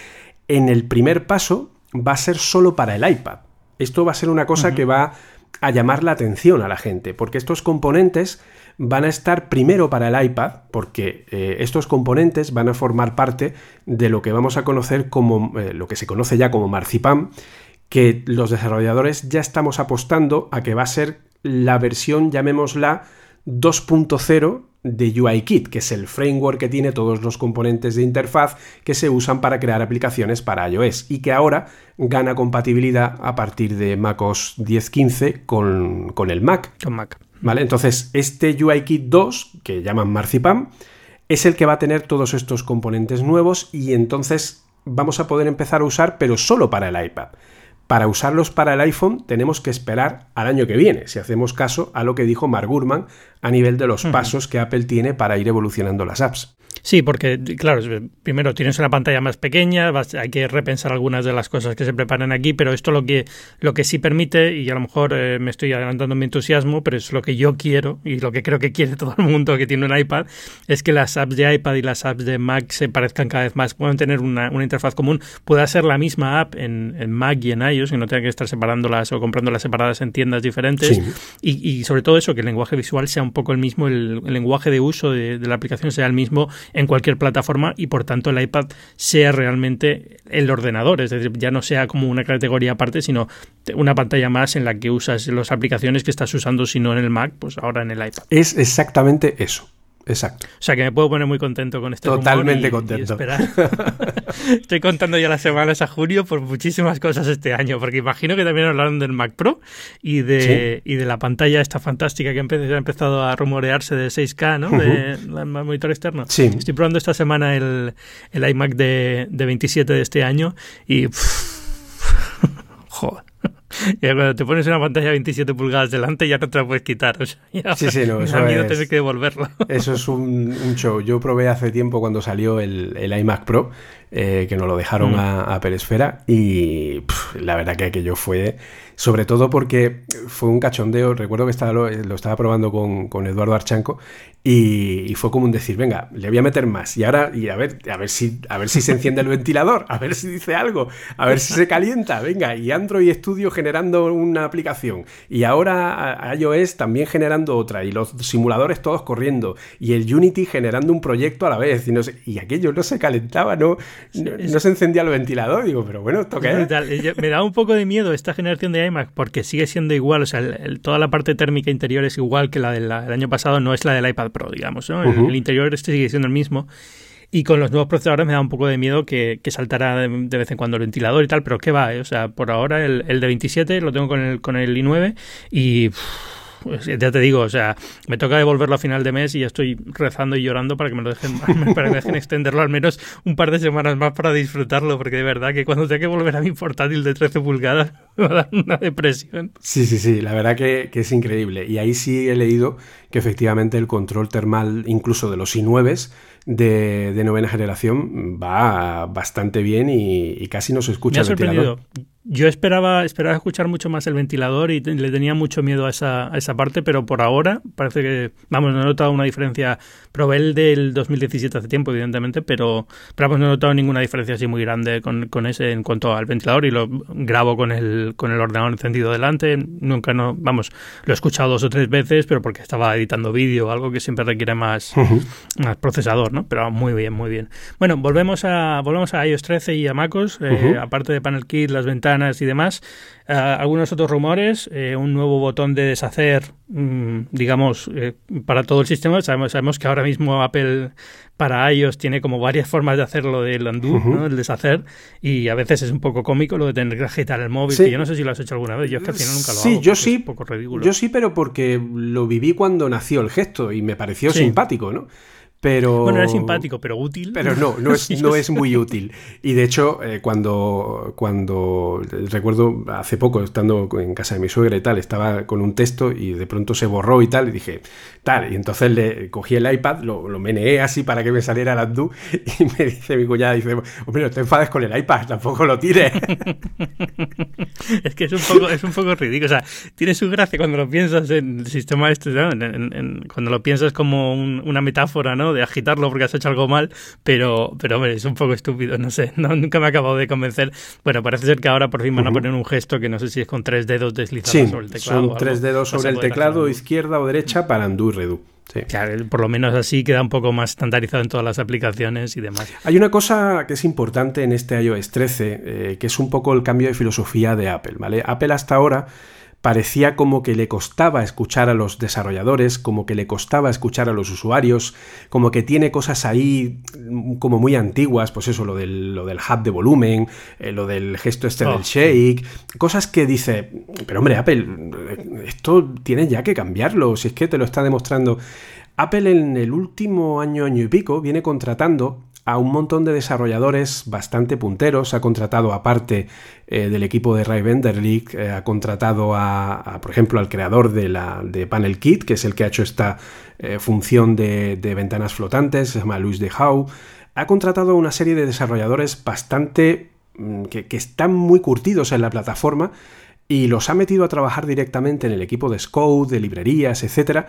[SPEAKER 3] en el primer paso va a ser solo para el iPad. Esto va a ser una cosa que va a llamar la atención a la gente, porque estos componentes van a estar primero para el iPad, porque eh, estos componentes van a formar parte de lo que vamos a conocer como eh, lo que se conoce ya como Marzipan, que los desarrolladores ya estamos apostando a que va a ser la versión, llamémosla 2.0 de UIKit, que es el framework que tiene todos los componentes de interfaz que se usan para crear aplicaciones para iOS y que ahora gana compatibilidad a partir de macOS 10.15 con, con el Mac.
[SPEAKER 2] Con Mac.
[SPEAKER 3] ¿Vale? Entonces, este UIKit 2, que llaman Marzipan, es el que va a tener todos estos componentes nuevos y entonces vamos a poder empezar a usar, pero solo para el iPad. Para usarlos para el iPhone tenemos que esperar al año que viene, si hacemos caso a lo que dijo Mark Gurman a nivel de los pasos que Apple tiene para ir evolucionando las apps.
[SPEAKER 2] Sí, porque, claro, primero tienes una pantalla más pequeña, hay que repensar algunas de las cosas que se preparan aquí, pero esto lo que, lo que sí permite, y a lo mejor eh, me estoy adelantando mi entusiasmo, pero es lo que yo quiero y lo que creo que quiere todo el mundo que tiene un iPad, es que las apps de iPad y las apps de Mac se parezcan cada vez más, puedan tener una, interfaz común, pueda ser la misma app en, Mac y en iOS, y no tenga que estar separándolas o comprándolas separadas en tiendas diferentes, y, sobre todo eso, que el lenguaje visual sea un poco el mismo, el, lenguaje de uso de la aplicación sea el mismo en cualquier plataforma y por tanto el iPad sea realmente el ordenador, es decir, ya no sea como una categoría aparte, sino una pantalla más en la que usas las aplicaciones que estás usando, si no en el Mac, pues ahora en el iPad.
[SPEAKER 3] Es exactamente eso. Exacto.
[SPEAKER 2] O sea que me puedo poner muy contento con este
[SPEAKER 3] Totalmente contento.
[SPEAKER 2] Estoy contando ya las semanas a junio por muchísimas cosas este año, porque imagino que también hablaron del Mac Pro y de, y de la pantalla esta fantástica que ha empezado a rumorearse de 6K, ¿no? De monitor externo.
[SPEAKER 3] Sí.
[SPEAKER 2] Estoy probando esta semana el, el iMac de, de 27 de este año y... joder. Y cuando te pones una pantalla de 27 pulgadas delante ya no te la puedes quitar. O sea, ya
[SPEAKER 3] sí, sí, no,
[SPEAKER 2] eso miedo tener que devolverlo.
[SPEAKER 3] Eso es un, show. Yo probé hace tiempo cuando salió el, el iMac Pro, eh, que nos lo dejaron mm. a, a Peresfera, y la verdad que aquello fue sobre todo porque fue un cachondeo, recuerdo que estaba, lo, estaba probando con, Eduardo Archanco y, fue como un decir, venga, le voy a meter más y ahora y a ver, a ver si a ver si se enciende el ventilador, a ver si dice algo, a ver si se calienta, venga, y Android Studio generando una aplicación y ahora iOS también generando otra y los simuladores todos corriendo y el Unity generando un proyecto a la vez y no y aquello no se calentaba, no, no, se encendía el ventilador, digo, pero bueno, toca
[SPEAKER 2] Me da un poco de miedo esta generación de porque sigue siendo igual, o sea, toda la parte térmica interior es igual que la del año pasado, no es la del iPad Pro, digamos, ¿no? el, interior este sigue siendo el mismo. Y con los nuevos procesadores me da un poco de miedo que, que saltara de, vez en cuando el ventilador y tal, pero ¿qué va? Eh? O sea, por ahora el, el de 27 lo tengo con el, con el i9 y... Pues ya te digo, o sea, me toca devolverlo a final de mes y ya estoy rezando y llorando para que me lo dejen, para que me dejen extenderlo al menos un par de semanas más para disfrutarlo, porque de verdad que cuando tenga que volver a mi portátil de 13 pulgadas me va a dar una depresión.
[SPEAKER 3] Sí, sí, sí, la verdad que, que es increíble. Y ahí sí he leído que efectivamente el control termal, incluso de los i9s, de, de, novena generación va bastante bien y, y casi no se escucha
[SPEAKER 2] Me ha el ventilador. Yo esperaba, esperaba escuchar mucho más el ventilador y le tenía mucho miedo a esa, a esa parte, pero por ahora parece que, vamos, no he notado una diferencia. Probé el del 2017 hace tiempo, evidentemente, pero, pero vamos, no he notado ninguna diferencia así muy grande con, con ese en cuanto al ventilador y lo grabo con el, con el ordenador encendido delante. Nunca, no, vamos, lo he escuchado dos o tres veces, pero porque estaba editando vídeo, algo que siempre requiere más, uh -huh. más procesador, ¿no? Pero muy bien, muy bien. Bueno, volvemos a, volvemos a iOS 13 y a MacOS, uh -huh. aparte de Panel Kit, las ventanas y demás. Uh, algunos otros rumores, eh, un nuevo botón de deshacer, mmm, digamos, eh, para todo el sistema. Sabemos, sabemos, que ahora mismo Apple para iOS tiene como varias formas de hacerlo del undo, uh -huh. ¿no? el deshacer, y a veces es un poco cómico lo de tener que agitar el móvil, sí. que yo no sé si lo has hecho alguna vez, yo es que al final nunca lo
[SPEAKER 3] sí,
[SPEAKER 2] hago.
[SPEAKER 3] Yo sí,
[SPEAKER 2] un poco ridículo.
[SPEAKER 3] yo sí, pero porque lo viví cuando nació el gesto y me pareció sí. simpático, ¿no? Pero,
[SPEAKER 2] bueno, era simpático, pero útil.
[SPEAKER 3] Pero no, no es, no es muy útil. Y de hecho, eh, cuando, cuando recuerdo hace poco, estando en casa de mi suegra y tal, estaba con un texto y de pronto se borró y tal, y dije, tal, y entonces le cogí el iPad, lo, lo meneé así para que me saliera el undo, y me dice mi cuñada, dice, hombre, no te enfades con el iPad, tampoco lo tires.
[SPEAKER 2] es que es un poco, es un poco ridículo. O sea, tiene su gracia cuando lo piensas en el sistema este, ¿no? en, en, en, cuando lo piensas como un, una metáfora, ¿no? De agitarlo porque has hecho algo mal, pero, pero hombre, es un poco estúpido, no sé, no, nunca me ha acabado de convencer. Bueno, parece ser que ahora por fin van a poner un gesto que no sé si es con tres dedos deslizados
[SPEAKER 3] sí,
[SPEAKER 2] sobre el teclado.
[SPEAKER 3] Son tres dedos sobre el teclado, izquierda o derecha para undo y redo.
[SPEAKER 2] Sí. Claro, por lo menos así queda un poco más estandarizado en todas las aplicaciones y demás.
[SPEAKER 3] Hay una cosa que es importante en este iOS 13, eh, que es un poco el cambio de filosofía de Apple, ¿vale? Apple hasta ahora parecía como que le costaba escuchar a los desarrolladores, como que le costaba escuchar a los usuarios, como que tiene cosas ahí como muy antiguas, pues eso, lo del, lo del hub de volumen, eh, lo del gesto este oh. del shake, cosas que dice, pero hombre, Apple, esto tiene ya que cambiarlo, si es que te lo está demostrando. Apple en el último año, año y pico, viene contratando a un montón de desarrolladores bastante punteros. Ha contratado, aparte eh, del equipo de Ray Venderlich, eh, ha contratado a, por ejemplo, al creador de, la, de Panel Kit, que es el que ha hecho esta eh, función de, ventanas flotantes, se llama Luis de Howe. Ha contratado a una serie de desarrolladores bastante. Mm, que, que están muy curtidos en la plataforma y los ha metido a trabajar directamente en el equipo de Scout, de librerías, etc.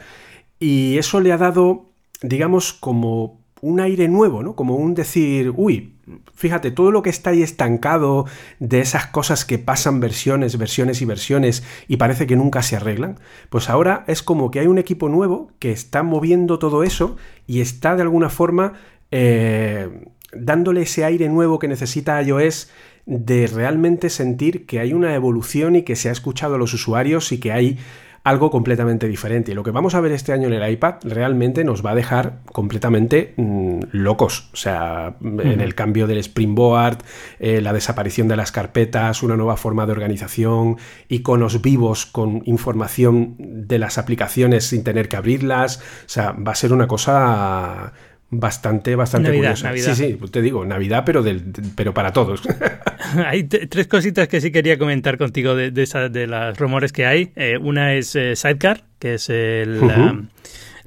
[SPEAKER 3] Y eso le ha dado, digamos, como un aire nuevo, ¿no? Como un decir, uy, fíjate, todo lo que está ahí estancado de esas cosas que pasan versiones, versiones y versiones y parece que nunca se arreglan, pues ahora es como que hay un equipo nuevo que está moviendo todo eso y está de alguna forma eh, dándole ese aire nuevo que necesita iOS de realmente sentir que hay una evolución y que se ha escuchado a los usuarios y que hay algo completamente diferente. Y lo que vamos a ver este año en el iPad realmente nos va a dejar completamente mmm, locos. O sea, uh -huh. en el cambio del Springboard, eh, la desaparición de las carpetas, una nueva forma de organización, iconos vivos con información de las aplicaciones sin tener que abrirlas. O sea, va a ser una cosa bastante, bastante
[SPEAKER 2] Navidad,
[SPEAKER 3] curiosa.
[SPEAKER 2] Navidad.
[SPEAKER 3] Sí, sí, te digo, Navidad, pero, del, pero para todos.
[SPEAKER 2] hay tres cositas que sí quería comentar contigo de, de, esa, de las rumores que hay. Eh, una es eh, Sidecar, que es el... Uh -huh. um,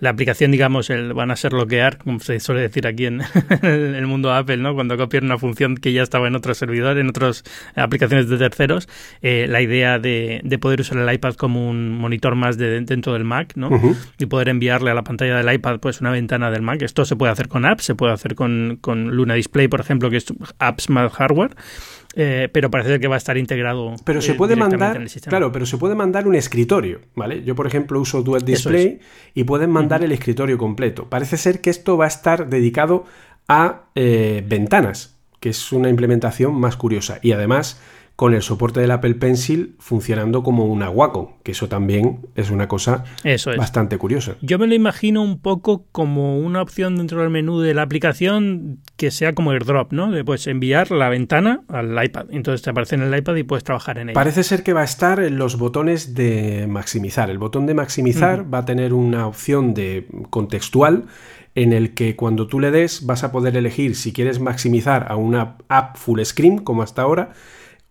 [SPEAKER 2] la aplicación, digamos, el, van a ser bloquear, como se suele decir aquí en, en, el mundo Apple, ¿no? Cuando copian una función que ya estaba en otro servidor, en otras aplicaciones de terceros, eh, la idea de, de, poder usar el iPad como un monitor más de, dentro del Mac, ¿no? Uh -huh. Y poder enviarle a la pantalla del iPad, pues, una ventana del Mac. Esto se puede hacer con apps, se puede hacer con, con Luna Display, por ejemplo, que es apps más hardware. Eh, pero parece que va a estar integrado.
[SPEAKER 3] Pero se puede mandar, claro, pero se puede mandar un escritorio, ¿vale? Yo, por ejemplo, uso Dual Display es. y pueden mandar uh -huh. el escritorio completo. Parece ser que esto va a estar dedicado a eh, ventanas, que es una implementación más curiosa. Y además, con el soporte del Apple Pencil funcionando como una Wacom, que eso también es una cosa bastante curiosa.
[SPEAKER 2] Yo me lo imagino un poco como una opción dentro del menú de la aplicación que sea como AirDrop, ¿no? De pues enviar la ventana al iPad. Entonces te aparece en el iPad y puedes trabajar en ella.
[SPEAKER 3] Parece ser que va a estar en los botones de maximizar. El botón de maximizar va a tener una opción de contextual en el que cuando tú le des vas a poder elegir si quieres maximizar a una app full screen como hasta ahora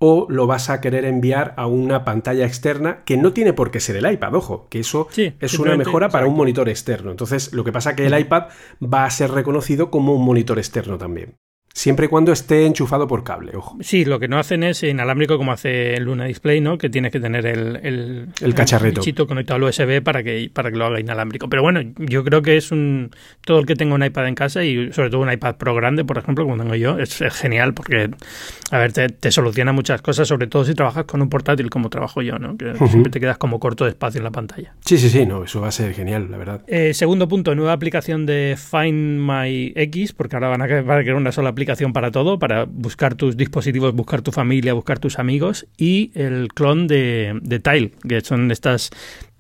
[SPEAKER 3] o lo vas a querer enviar a una pantalla externa que no tiene por qué ser el iPad, ojo, que eso es una mejora para un monitor externo. Entonces, lo que pasa es que el iPad va a ser reconocido como un monitor externo también. Siempre y cuando esté enchufado por cable, ojo.
[SPEAKER 2] Sí, lo que no hacen es inalámbrico como hace el Luna Display, ¿no? Que tienes que tener el, el,
[SPEAKER 3] el cacharrito
[SPEAKER 2] conectado al USB para que, para que lo haga inalámbrico. Pero bueno, yo creo que es un. Todo el que tenga un iPad en casa y sobre todo un iPad Pro grande, por ejemplo, como tengo yo, es, genial porque, a ver, te, soluciona muchas cosas, sobre todo si trabajas con un portátil como trabajo yo, ¿no? Que siempre te quedas como corto de espacio en la pantalla.
[SPEAKER 3] Sí, sí, sí, no, eso va a ser genial, la verdad.
[SPEAKER 2] Eh, segundo punto, nueva aplicación de Find My X, porque ahora van a crear una sola aplicación para todo, para buscar tus dispositivos, buscar tu familia, buscar tus amigos, y el clon de, de Tile, que son estas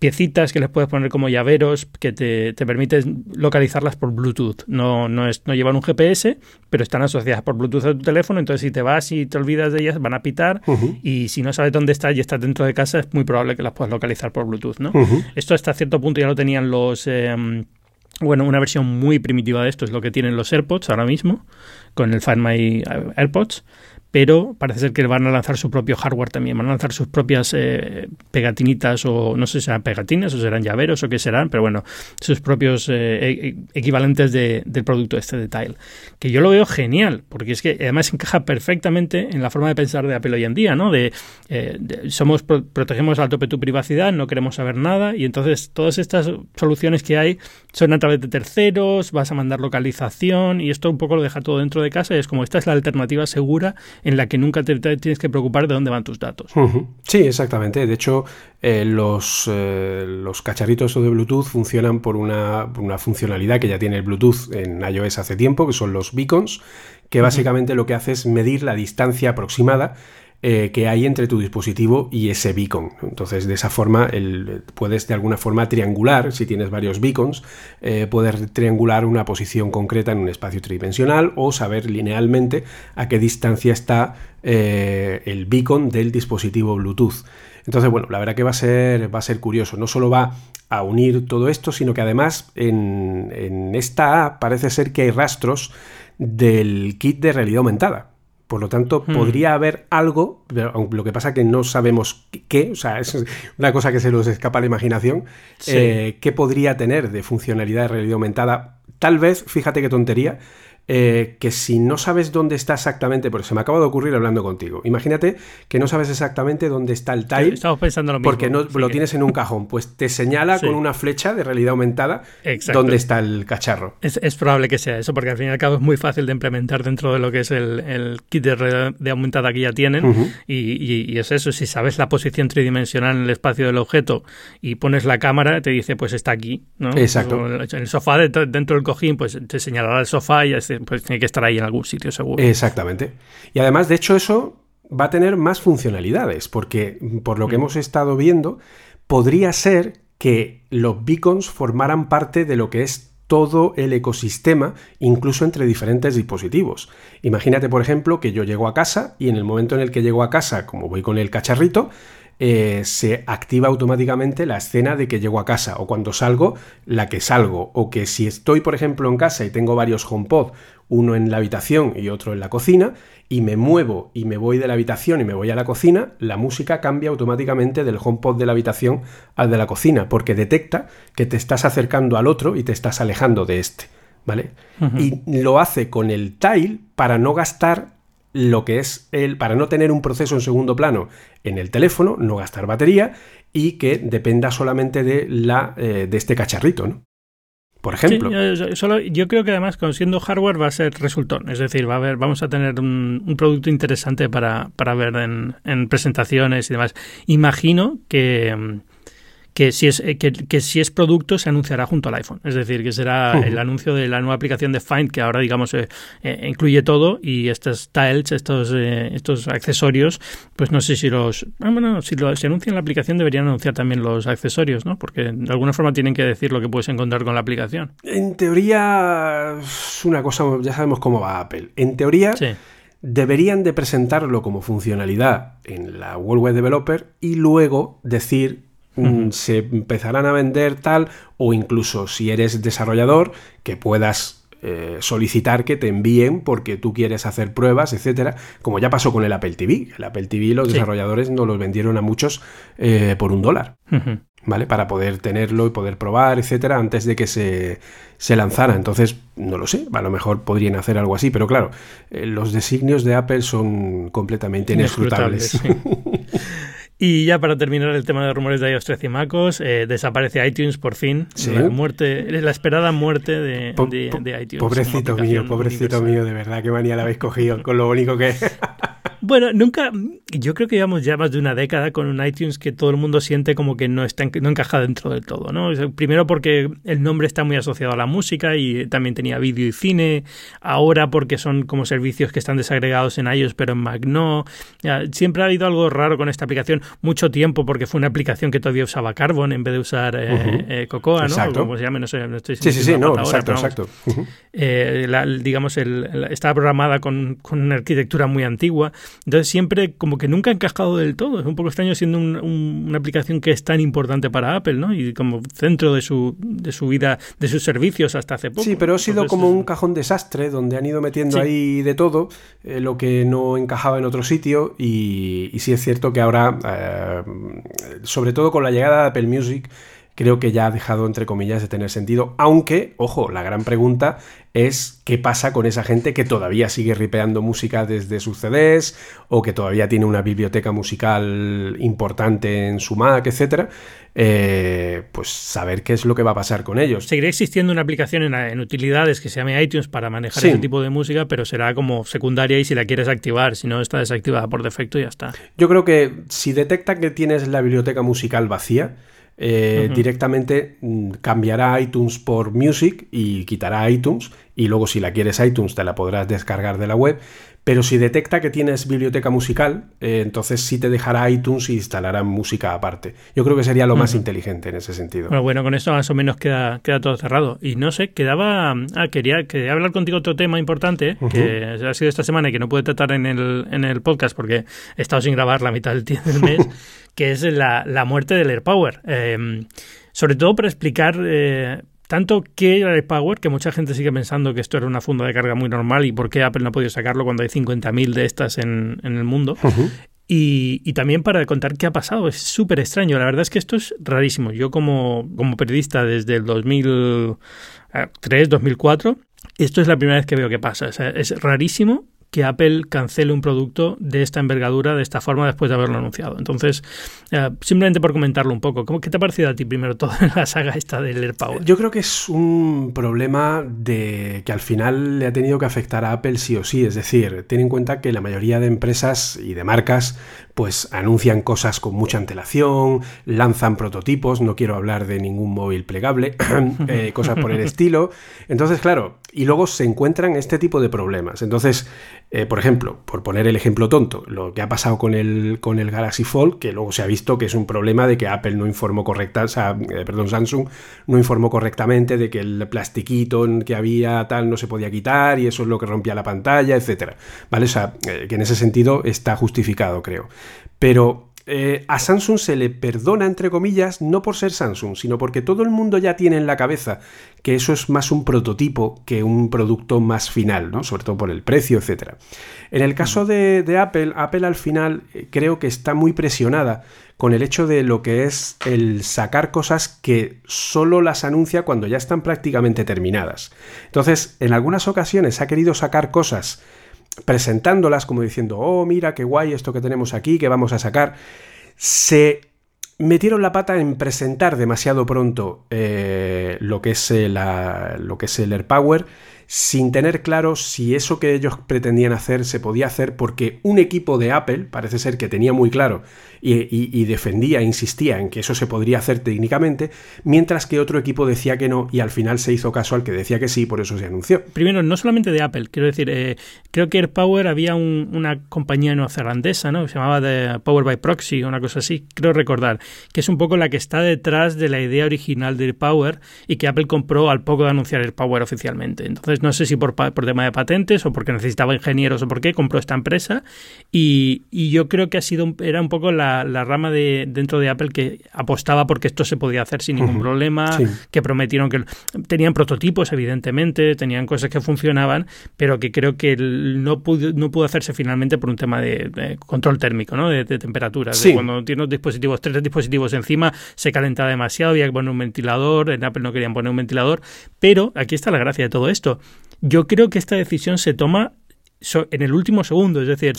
[SPEAKER 2] piecitas que les puedes poner como llaveros que te, te permiten localizarlas por Bluetooth. No, no, es, no llevan un GPS, pero están asociadas por Bluetooth a tu teléfono, entonces si te vas y te olvidas de ellas van a pitar y si no sabes dónde está y estás dentro de casa es muy probable que las puedas localizar por Bluetooth. ¿no? Esto hasta cierto punto ya lo tenían los... Em, bueno, una versión muy primitiva de esto es lo que tienen los AirPods ahora mismo, con el Find My AirPods pero parece ser que van a lanzar su propio hardware también, van a lanzar sus propias eh, pegatinitas o no sé si serán pegatinas o serán llaveros o qué serán, pero bueno, sus propios eh, e, equivalentes del producto este de Tile, que yo lo veo genial, porque es que además encaja perfectamente en la forma de pensar de Apple hoy en día, ¿no? De, eh, somos protegemos al tope tu privacidad, no queremos saber nada y entonces todas estas soluciones que hay son a través de terceros, vas a mandar localización y esto un poco lo deja todo dentro de casa y es como esta es la alternativa segura en la que nunca te, tienes que preocupar de dónde van tus datos.
[SPEAKER 3] Sí, exactamente. De hecho, eh, los, eh, los cacharritos de Bluetooth funcionan por una, una, funcionalidad que ya tiene el Bluetooth en iOS hace tiempo, que son los beacons, que básicamente lo que hace es medir la distancia aproximada eh, que hay entre tu dispositivo y ese beacon. Entonces, de esa forma, puedes de alguna forma triangular, si tienes varios beacons, eh, poder triangular una posición concreta en un espacio tridimensional o saber linealmente a qué distancia está eh, el beacon del dispositivo Bluetooth. Entonces, bueno, la verdad que va a ser, va a ser curioso. No solo va a unir todo esto, sino que además en, en esta app parece ser que hay rastros del kit de realidad aumentada. Por lo tanto, hmm. podría haber algo, lo que pasa que no sabemos qué, o sea, es una cosa que se nos escapa a la imaginación, eh, qué podría tener de funcionalidad de realidad aumentada. Tal vez, fíjate qué tontería, eh, que si no sabes dónde está exactamente, porque se me acaba de ocurrir hablando contigo, imagínate que no sabes exactamente dónde está el tile,
[SPEAKER 2] Estamos pensando lo
[SPEAKER 3] mismo, porque no, lo tienes en un cajón, pues te señala con una flecha de realidad aumentada dónde está el cacharro.
[SPEAKER 2] Es, probable que sea eso, porque al fin y al cabo es muy fácil de implementar dentro de lo que es el, kit de realidad aumentada que ya tienen, y, es eso, si sabes la posición tridimensional en el espacio del objeto y pones la cámara, te dice, pues está aquí, ¿no?
[SPEAKER 3] Exacto.
[SPEAKER 2] En el sofá, dentro, del cojín, pues te señalará el sofá y así pues tiene que estar ahí en algún sitio seguro.
[SPEAKER 3] Exactamente. Y además, de hecho, eso va a tener más funcionalidades, porque por lo que mm. hemos estado viendo, podría ser que los beacons formaran parte de lo que es todo el ecosistema, incluso entre diferentes dispositivos. Imagínate, por ejemplo, que yo llego a casa y en el momento en el que llego a casa, como voy con el cacharrito, eh, se activa automáticamente la escena de que llego a casa o cuando salgo, la que salgo. O que si estoy, por ejemplo, en casa y tengo varios HomePod, uno en la habitación y otro en la cocina, y me muevo y me voy de la habitación y me voy a la cocina, la música cambia automáticamente del HomePod de la habitación al de la cocina, porque detecta que te estás acercando al otro y te estás alejando de este. ¿Vale? Y lo hace con el tile para no gastar lo que es el, para no tener un proceso en segundo plano en el teléfono, no gastar batería y que dependa solamente de, la, eh, de este cacharrito, ¿no? Por ejemplo.
[SPEAKER 2] yo, solo, yo creo que además, con siendo hardware, va a ser resultón. Es decir, va a haber, vamos a tener un, producto interesante para, para ver en, en, presentaciones y demás. Imagino que, que si es eh, que, si es producto se anunciará junto al iPhone. Es decir, que será el anuncio de la nueva aplicación de Find, que ahora, digamos, eh, eh, incluye todo y estos tiles, estos, estos accesorios, pues no sé si los... Ah, bueno, si lo, se anuncian la aplicación deberían anunciar también los accesorios, ¿no? Porque de alguna forma tienen que decir lo que puedes encontrar con la aplicación.
[SPEAKER 3] En teoría es una cosa, ya sabemos cómo va Apple. En teoría... deberían de presentarlo como funcionalidad en la World Wide Developer y luego decir Mm, se empezarán a vender tal, o incluso si eres desarrollador, que puedas eh, solicitar que te envíen porque tú quieres hacer pruebas, etcétera, como ya pasó con el Apple TV. El Apple TV los desarrolladores no los vendieron a muchos eh, por un dólar. ¿Vale? Para poder tenerlo y poder probar, etcétera, antes de que se, se, lanzara. Entonces, no lo sé, a lo mejor podrían hacer algo así, pero claro, eh, los designios de Apple son completamente inescrutables.
[SPEAKER 2] Y ya para terminar el tema de rumores de iOS 13 y MacOS, eh, desaparece iTunes por fin. La muerte, la esperada muerte de, iTunes.
[SPEAKER 3] Pobrecito mío, pobrecito mío, de verdad, qué manía la habéis cogido con lo único que...
[SPEAKER 2] Bueno, nunca. Yo creo que llevamos ya más de una década con un iTunes que todo el mundo siente como que no está no encaja dentro del todo, ¿no? Primero porque el nombre está muy asociado a la música y también tenía vídeo y cine. Ahora porque son como servicios que están desagregados en iOS, pero en Mac no. Siempre ha habido algo raro con esta aplicación. Mucho tiempo porque fue una aplicación que todavía usaba Carbon en vez de usar eh, eh, Cocoa, ¿no?
[SPEAKER 3] Exacto.
[SPEAKER 2] Como se llame, no sé. No
[SPEAKER 3] estoy sí, sí, sí, no, exacto, exacto.
[SPEAKER 2] Eh, digamos, el, estaba programada con, con una arquitectura muy antigua. Entonces siempre como que nunca ha encajado del todo. Es un poco extraño siendo una aplicación que es tan importante para Apple, ¿no? Y como centro de su, de su vida, de sus servicios hasta hace poco.
[SPEAKER 3] Sí, pero ha sido como un cajón desastre donde han ido metiendo ahí de todo eh, lo que no encajaba en otro sitio y, y sí es cierto que ahora, eh, sobre todo con la llegada de Apple Music, creo que ya ha dejado, entre comillas, de tener sentido. Aunque, ojo, la gran pregunta es qué pasa con esa gente que todavía sigue ripeando música desde sus CDs o que todavía tiene una biblioteca musical importante en su Mac, etcétera. Eh, pues saber qué es lo que va a pasar con ellos.
[SPEAKER 2] Seguirá existiendo una aplicación en, utilidades que se llame iTunes para manejar ese tipo de música, pero será como secundaria y si la quieres activar, si no está desactivada por defecto ya está.
[SPEAKER 3] Yo creo que si detecta que tienes la biblioteca musical vacía, eh, directamente mm, cambiará iTunes por Music y quitará iTunes y luego si la quieres iTunes te la podrás descargar de la web, pero si detecta que tienes biblioteca musical, eh, entonces sí te dejará iTunes y instalará música aparte. Yo creo que sería lo más inteligente en ese sentido.
[SPEAKER 2] Bueno, bueno, con esto más o menos queda, queda todo cerrado. Y no sé, quedaba... Ah, quería, quería hablar contigo otro tema importante que ha sido esta semana y que no pude tratar en el, en el podcast porque he estado sin grabar la mitad del, del mes, que es la, la, muerte del AirPower. Eh, sobre todo para explicar... Eh, tanto que era el Power, que mucha gente sigue pensando que esto era una funda de carga muy normal y por qué Apple no ha podido sacarlo cuando hay 50.000 de estas en, el mundo. y, también para contar qué ha pasado. Es súper extraño. La verdad es que esto es rarísimo. Yo como, como periodista desde el 2003, 2004, esto es la primera vez que veo que pasa. es rarísimo que Apple cancele un producto de esta envergadura, de esta forma, después de haberlo anunciado. Entonces, eh, simplemente por comentarlo un poco, ¿cómo, ¿qué te ha parecido a ti primero toda la saga esta del AirPower?
[SPEAKER 3] Yo creo que es un problema de que al final le ha tenido que afectar a Apple sí o sí. Es decir, ten en cuenta que la mayoría de empresas y de marcas pues anuncian cosas con mucha antelación, lanzan prototipos, no quiero hablar de ningún móvil plegable, eh, cosas por el estilo. Entonces, claro, y luego se encuentran este tipo de problemas. Entonces, eh, por ejemplo, por poner el ejemplo tonto, lo que ha pasado con el, con el Galaxy Fold, que luego se ha visto que es un problema de que Apple no informó correcta, o sea, eh, perdón, Samsung no informó correctamente de que el plastiquito que había tal no se podía quitar y eso es lo que rompía la pantalla, etcétera. ¿Vale? O sea, que en ese sentido está justificado, creo. Pero eh, a Samsung se le perdona, entre comillas, no por ser Samsung, sino porque todo el mundo ya tiene en la cabeza que eso es más un prototipo que un producto más final, ¿no? sobre todo por el precio, etc. En el caso de, Apple, Apple al final eh, creo que está muy presionada con el hecho de lo que es el sacar cosas que solo las anuncia cuando ya están prácticamente terminadas. Entonces, en algunas ocasiones ha querido sacar cosas presentándolas como diciendo, oh, mira qué guay esto que tenemos aquí, que vamos a sacar, se metieron la pata en presentar demasiado pronto eh, lo, que es, lo que es el AirPower sin tener claro si eso que ellos pretendían hacer se podía hacer porque un equipo de Apple parece ser que tenía muy claro y, defendía, insistía en que eso se podría hacer técnicamente, mientras que otro equipo decía que no y al final se hizo caso al que decía que sí, por eso se anunció.
[SPEAKER 2] Primero, no solamente de Apple, quiero decir, eh, creo que AirPower había una compañía neozelandesa, ¿no? Se llamaba de Power by Proxy, una cosa así, creo recordar, que es un poco la que está detrás de la idea original de AirPower y que Apple compró al poco de anunciar AirPower oficialmente. Entonces, no sé si por, por tema de patentes o porque necesitaba ingenieros o por qué, compró esta empresa y, y yo creo que ha sido era un poco la la, rama de dentro de Apple que apostaba porque esto se podía hacer sin ningún problema, que prometieron que tenían prototipos, evidentemente, tenían cosas que funcionaban, pero que creo que no pudo, no pudo hacerse finalmente por un tema de, control térmico, ¿no? de, temperatura. cuando tienes dispositivos, tres dispositivos encima, se calenta demasiado, había que poner un ventilador, en Apple no querían poner un ventilador, pero aquí está la gracia de todo esto. Yo creo que esta decisión se toma en el último segundo, es decir,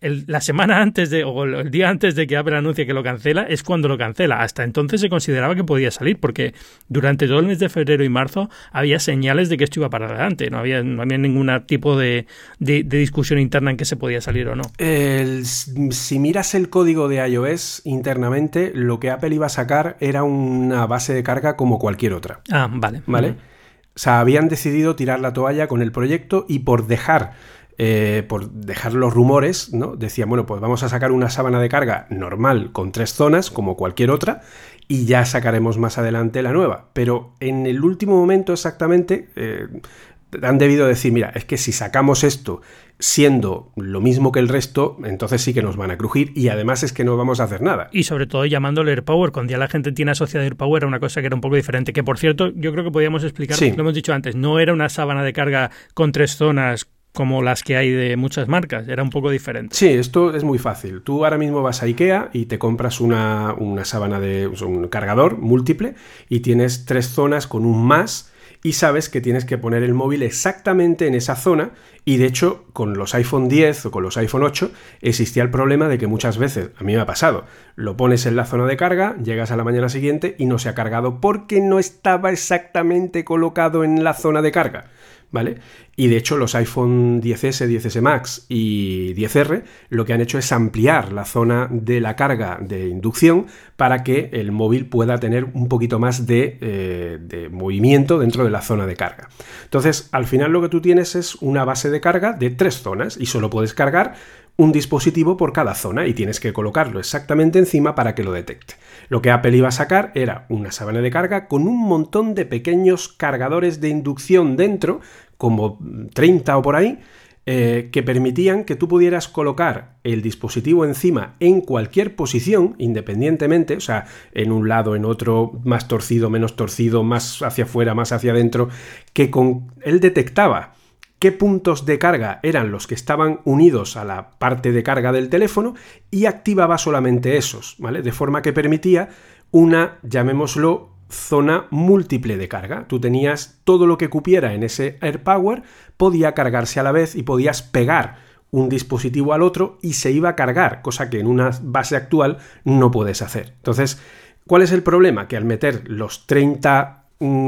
[SPEAKER 2] la semana antes de, o el día antes de que Apple anuncie que lo cancela, es cuando lo cancela. Hasta entonces se consideraba que podía salir, porque durante todo el mes de febrero y marzo había señales de que esto iba para adelante, no había, no había ningún tipo de, discusión interna en que se podía salir o no.
[SPEAKER 3] si miras el código de iOS internamente, lo que Apple iba a sacar era una base de carga como cualquier otra.
[SPEAKER 2] Ah, vale.
[SPEAKER 3] ¿Vale? O sea, habían decidido tirar la toalla con el proyecto y por dejar eh, por dejar los rumores, ¿no? Decían, bueno, pues vamos a sacar una sábana de carga normal con tres zonas, como cualquier otra, y ya sacaremos más adelante la nueva. Pero en el último momento exactamente eh, han debido decir, mira, es que si sacamos esto siendo lo mismo que el resto, entonces sí que nos van a crujir y además es que no vamos a hacer nada.
[SPEAKER 2] Y sobre todo llamándole AirPower, cuando ya la gente tiene asociado AirPower a una cosa que era un poco diferente, que por cierto yo creo que podíamos explicar, lo hemos dicho antes, no era una sábana de carga con tres zonas como las que hay de muchas marcas, era un poco diferente.
[SPEAKER 3] Sí, esto es muy fácil. Tú ahora mismo vas a IKEA y te compras una, una sábana de un cargador múltiple y tienes tres zonas con un más y sabes que tienes que poner el móvil exactamente en esa zona y de hecho con los iPhone 10 o con los iPhone 8 existía el problema de que muchas veces, a mí me ha pasado, lo pones en la zona de carga, llegas a la mañana siguiente y no se ha cargado porque no estaba exactamente colocado en la zona de carga. ¿vale? Y de hecho los iPhone 10S, 10S Max y 10R lo que han hecho es ampliar la zona de la carga de inducción para que el móvil pueda tener un poquito más de, eh, de movimiento dentro de la zona de carga. Entonces, al final lo que tú tienes es una base de carga de tres zonas y solo puedes cargar un dispositivo por cada zona y tienes que colocarlo exactamente encima para que lo detecte. Lo que Apple iba a sacar era una sábana de carga con un montón de pequeños cargadores de inducción dentro, como 30 o por ahí, eh, que permitían que tú pudieras colocar el dispositivo encima en cualquier posición, independientemente, o sea, en un lado, en otro, más torcido, menos torcido, más hacia afuera, más hacia adentro, que con él detectaba qué puntos de carga eran los que estaban unidos a la parte de carga del teléfono y activaba solamente esos, ¿vale? De forma que permitía una, llamémoslo, zona múltiple de carga. Tú tenías todo lo que cupiera en ese AirPower, podía cargarse a la vez y podías pegar un dispositivo al otro y se iba a cargar, cosa que en una base actual no puedes hacer. Entonces, ¿cuál es el problema? Que al meter los 30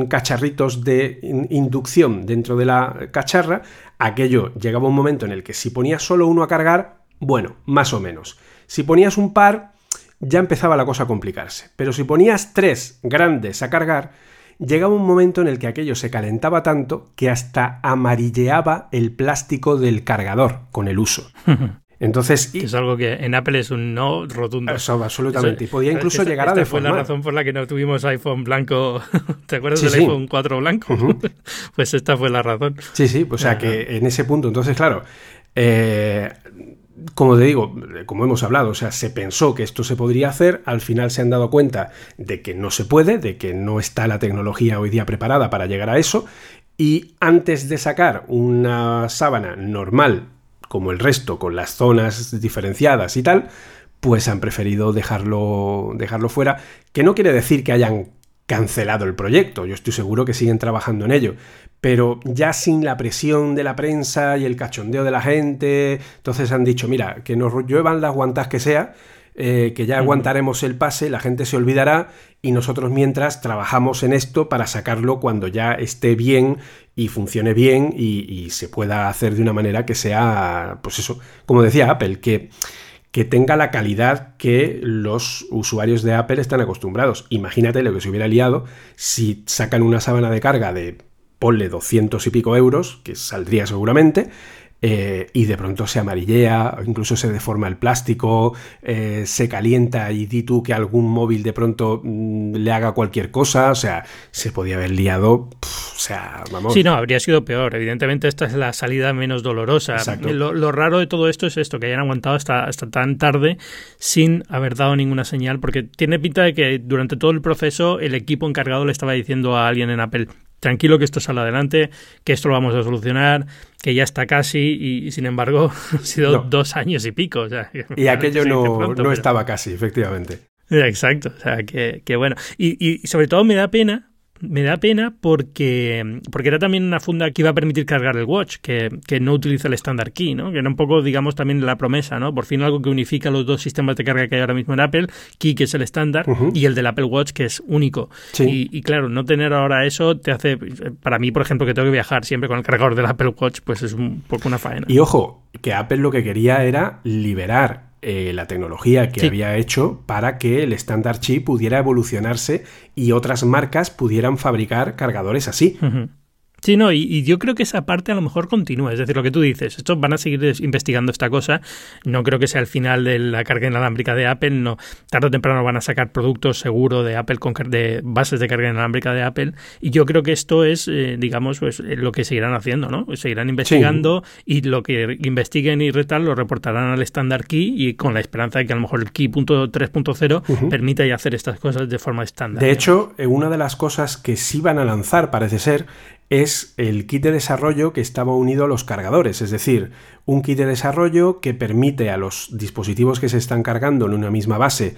[SPEAKER 3] cacharritos de inducción dentro de la cacharra, aquello llegaba un momento en el que si ponías solo uno a cargar, bueno, más o menos. Si ponías un par, ya empezaba la cosa a complicarse. Pero si ponías tres grandes a cargar, llegaba un momento en el que aquello se calentaba tanto que hasta amarilleaba el plástico del cargador con el uso. Entonces,
[SPEAKER 2] es algo que en Apple es un no rotundo.
[SPEAKER 3] Eso, absolutamente. y podía incluso llegar a esta
[SPEAKER 2] fue la razón por la que no tuvimos iPhone blanco. ¿Te acuerdas del iPhone 4 blanco? pues esta fue la razón.
[SPEAKER 3] Sí, sí, o sea que en ese punto, entonces, claro, eh, como te digo, como hemos hablado, o sea, se pensó que esto se podría hacer, al final se han dado cuenta de que no se puede, de que no está la tecnología hoy día preparada para llegar a eso, y antes de sacar una sábana normal como el resto, con las zonas diferenciadas y tal, pues han preferido dejarlo, dejarlo fuera, que no quiere decir que hayan cancelado el proyecto, yo estoy seguro que siguen trabajando en ello, pero ya sin la presión de la prensa y el cachondeo de la gente, entonces han dicho, mira, que nos lluevan las guantas que sea, eh, que ya aguantaremos el pase, la gente se olvidará y nosotros mientras trabajamos en esto para sacarlo cuando ya esté bien y funcione bien y, se pueda hacer de una manera que sea, pues eso, como decía Apple, que, que tenga la calidad que los usuarios de Apple están acostumbrados. Imagínate lo que se hubiera liado si sacan una sábana de carga de, ponle 200 y pico euros, que saldría seguramente, eh, y de pronto se amarillea, incluso se deforma el plástico, eh, se calienta y di tú que algún móvil de pronto mm, le haga cualquier cosa, o sea, se podía haber liado, o sea, vamos.
[SPEAKER 2] Sí, no, habría sido peor. Evidentemente esta es la salida menos dolorosa. Lo, raro de todo esto es esto, que hayan aguantado hasta, hasta tan tarde sin haber dado ninguna señal, porque tiene pinta de que durante todo el proceso el equipo encargado le estaba diciendo a alguien en Apple, tranquilo que esto sale adelante, que esto lo vamos a solucionar, que ya está casi y, sin embargo han sido dos años y pico.
[SPEAKER 3] y aquello no, no estaba casi, efectivamente.
[SPEAKER 2] Exacto, o sea, que, que bueno. Y, y sobre todo me da pena me da pena porque, porque era también una funda que iba a permitir cargar el watch, que, no utiliza el standard key, ¿no? Que era un poco, digamos, también la promesa, ¿no? Por fin algo que unifica los dos sistemas de carga que hay ahora mismo en Apple, Key, que es el estándar, y el del Apple Watch, que es único. Y, claro, no tener ahora eso te hace, para mí, por ejemplo, que tengo que viajar siempre con el cargador del Apple Watch, pues es un poco una faena.
[SPEAKER 3] Y ojo, que Apple lo que quería era liberar eh, la tecnología que había hecho para que el estándar chip pudiera evolucionarse y otras marcas pudieran fabricar cargadores así.
[SPEAKER 2] Sí, no, y, yo creo que esa parte a lo mejor continúa. Es decir, lo que tú dices, estos van a seguir investigando esta cosa. No creo que sea el final de la carga inalámbrica de Apple. No, tarde o temprano van a sacar productos seguro de Apple con de bases de carga inalámbrica de Apple. Y yo creo que esto es, eh, digamos, pues eh, lo que seguirán haciendo, ¿no? Seguirán investigando y lo que investiguen y retal lo reportarán al Standard Key y con la esperanza de que a lo mejor el Key 3.0 permita ya hacer estas cosas de forma estándar.
[SPEAKER 3] De hecho, eh, una de las cosas que sí van a lanzar, parece ser, es el kit de desarrollo que estaba unido a los cargadores, es decir, un kit de desarrollo que permite a los dispositivos que se están cargando en una misma base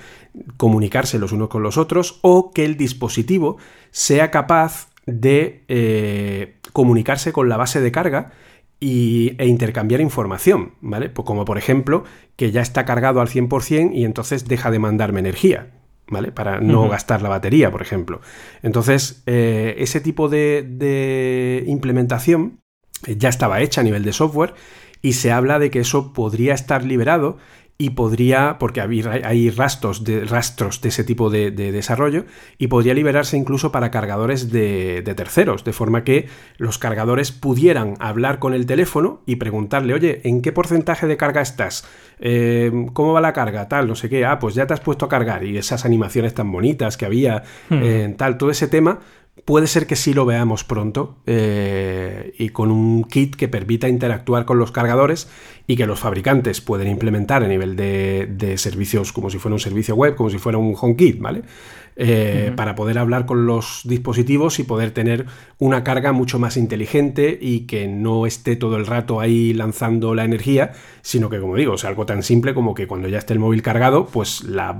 [SPEAKER 3] comunicarse los unos con los otros o que el dispositivo sea capaz de eh, comunicarse con la base de carga y, e intercambiar información, ¿vale? Pues como por ejemplo que ya está cargado al 100% y entonces deja de mandarme energía. ¿Vale? Para no gastar la batería, por ejemplo. Entonces, eh, ese tipo de, implementación eh, ya estaba hecha a nivel de software y se habla de que eso podría estar liberado y podría, porque hay rastros de, rastros de ese tipo de, desarrollo, y podría liberarse incluso para cargadores de, terceros, de forma que los cargadores pudieran hablar con el teléfono y preguntarle, oye, ¿en qué porcentaje de carga estás? Eh, ¿Cómo va la carga? Tal, no sé qué, ah, pues ya te has puesto a cargar, y esas animaciones tan bonitas que había, hmm. eh, tal, todo ese tema, puede ser que sí lo veamos pronto eh, y con un kit que permita interactuar con los cargadores y que los fabricantes pueden implementar a nivel de, servicios como si fuera un servicio web, como si fuera un HomeKit, ¿vale? Eh, para poder hablar con los dispositivos y poder tener una carga mucho más inteligente y que no esté todo el rato ahí lanzando la energía, sino que, como digo, sea algo tan simple como que cuando ya esté el móvil cargado, pues la,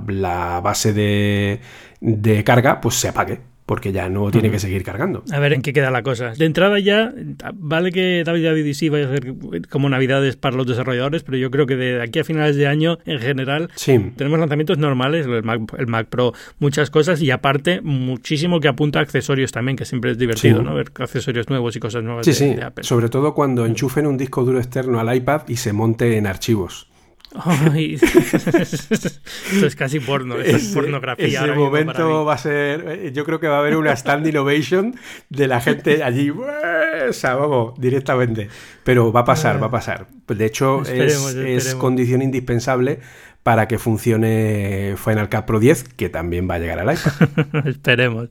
[SPEAKER 3] base de, de carga pues se apague porque ya no tiene que seguir cargando.
[SPEAKER 2] A ver en qué queda la cosa. De entrada ya, vale que David David sí vaya a ser como navidades para los desarrolladores, pero yo creo que de aquí a finales de año, en general, tenemos lanzamientos normales, el Mac, Pro, muchas cosas, y aparte, muchísimo que apunta a accesorios también, que siempre es divertido, ¿no? Ver accesorios nuevos y cosas nuevas
[SPEAKER 3] de, de Apple. Sobre todo cuando enchufen un disco duro externo al iPad y se monte en archivos.
[SPEAKER 2] esto es casi porno, es pornografía.
[SPEAKER 3] Ese momento va a ser, eh, yo creo que va a haber una stand innovation de la gente allí, o sea, vamos, directamente. Pero va a pasar, va a pasar. De hecho, es condición indispensable para que funcione Final Cut Pro 10, que también va a llegar al iPad.
[SPEAKER 2] Esperemos.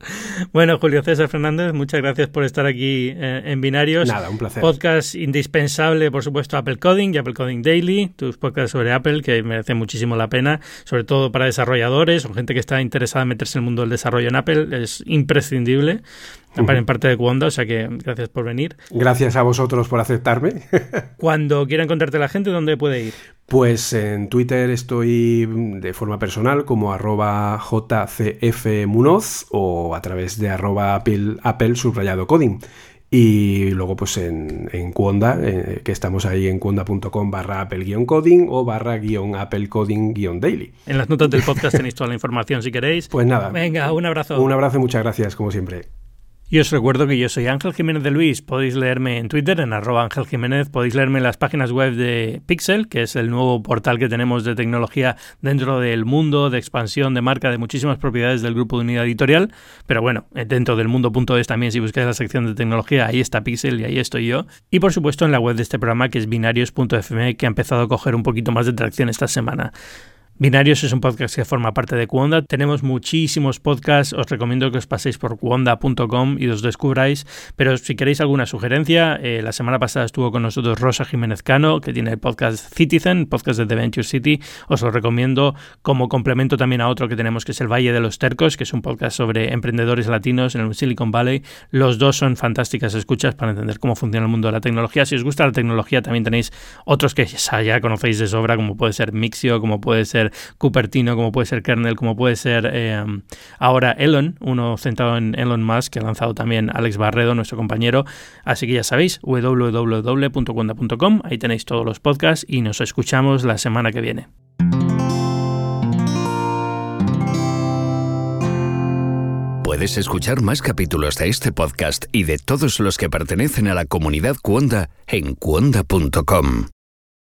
[SPEAKER 2] Bueno, Julio César Fernández, muchas gracias por estar aquí eh, en Binarios.
[SPEAKER 3] Nada, un placer.
[SPEAKER 2] Podcast indispensable, por supuesto, Apple Coding y Apple Coding Daily, tus podcasts sobre Apple, que merecen muchísimo la pena, sobre todo para desarrolladores o gente que está interesada en meterse en el mundo del desarrollo en Apple, es imprescindible en parte de Cuonda, o sea que gracias por venir.
[SPEAKER 3] Gracias a vosotros por aceptarme.
[SPEAKER 2] Cuando quiera encontrarte la gente, ¿dónde puede ir?
[SPEAKER 3] Pues en Twitter estoy de forma personal como arroba jcfmunoz o a través de arroba apple, apple subrayado coding. Y luego pues en, en eh, que estamos ahí en cuonda.com barra Apple-coding o barra guion Apple Coding-daily.
[SPEAKER 2] En las notas del podcast tenéis toda la información si queréis.
[SPEAKER 3] Pues nada.
[SPEAKER 2] Venga, un abrazo.
[SPEAKER 3] Un abrazo y muchas gracias, como siempre.
[SPEAKER 2] Y os recuerdo que yo soy Ángel Jiménez de Luis. Podéis leerme en Twitter, en arroba Ángel Jiménez. Podéis leerme en las páginas web de Pixel, que es el nuevo portal que tenemos de tecnología dentro del mundo de expansión de marca de muchísimas propiedades del grupo de unidad editorial. Pero bueno, eh, dentro del mundo.es también, si buscáis la sección de tecnología, ahí está Pixel y ahí estoy yo. Y por supuesto en la web de este programa, que es binarios.fm, que ha empezado a coger un poquito más de tracción esta semana. Binarios es un podcast que forma parte de Cuonda. Tenemos muchísimos podcasts. Os recomiendo que os paséis por cuonda.com y os descubráis. Pero si queréis alguna sugerencia, eh, la semana pasada estuvo con nosotros Rosa Jiménez Cano, que tiene el podcast Citizen, podcast de The Venture City. Os lo recomiendo como complemento también a otro que tenemos, que es El Valle de los Tercos, que es un podcast sobre emprendedores latinos en el Silicon Valley. Los dos son fantásticas escuchas para entender cómo funciona el mundo de la tecnología. Si os gusta la tecnología, también tenéis otros que ya conocéis de sobra, como puede ser Mixio, como puede ser Cupertino, como puede ser Kernel, como puede ser eh, ahora Elon, uno centrado en Elon Musk, que ha lanzado también Alex Barredo, nuestro compañero. Así que ya sabéis, www.cuenda.com, ahí tenéis todos los podcasts y nos escuchamos la semana que viene.
[SPEAKER 1] Puedes escuchar más capítulos de este podcast y de todos los que pertenecen a la comunidad Cuonda en cuonda.com.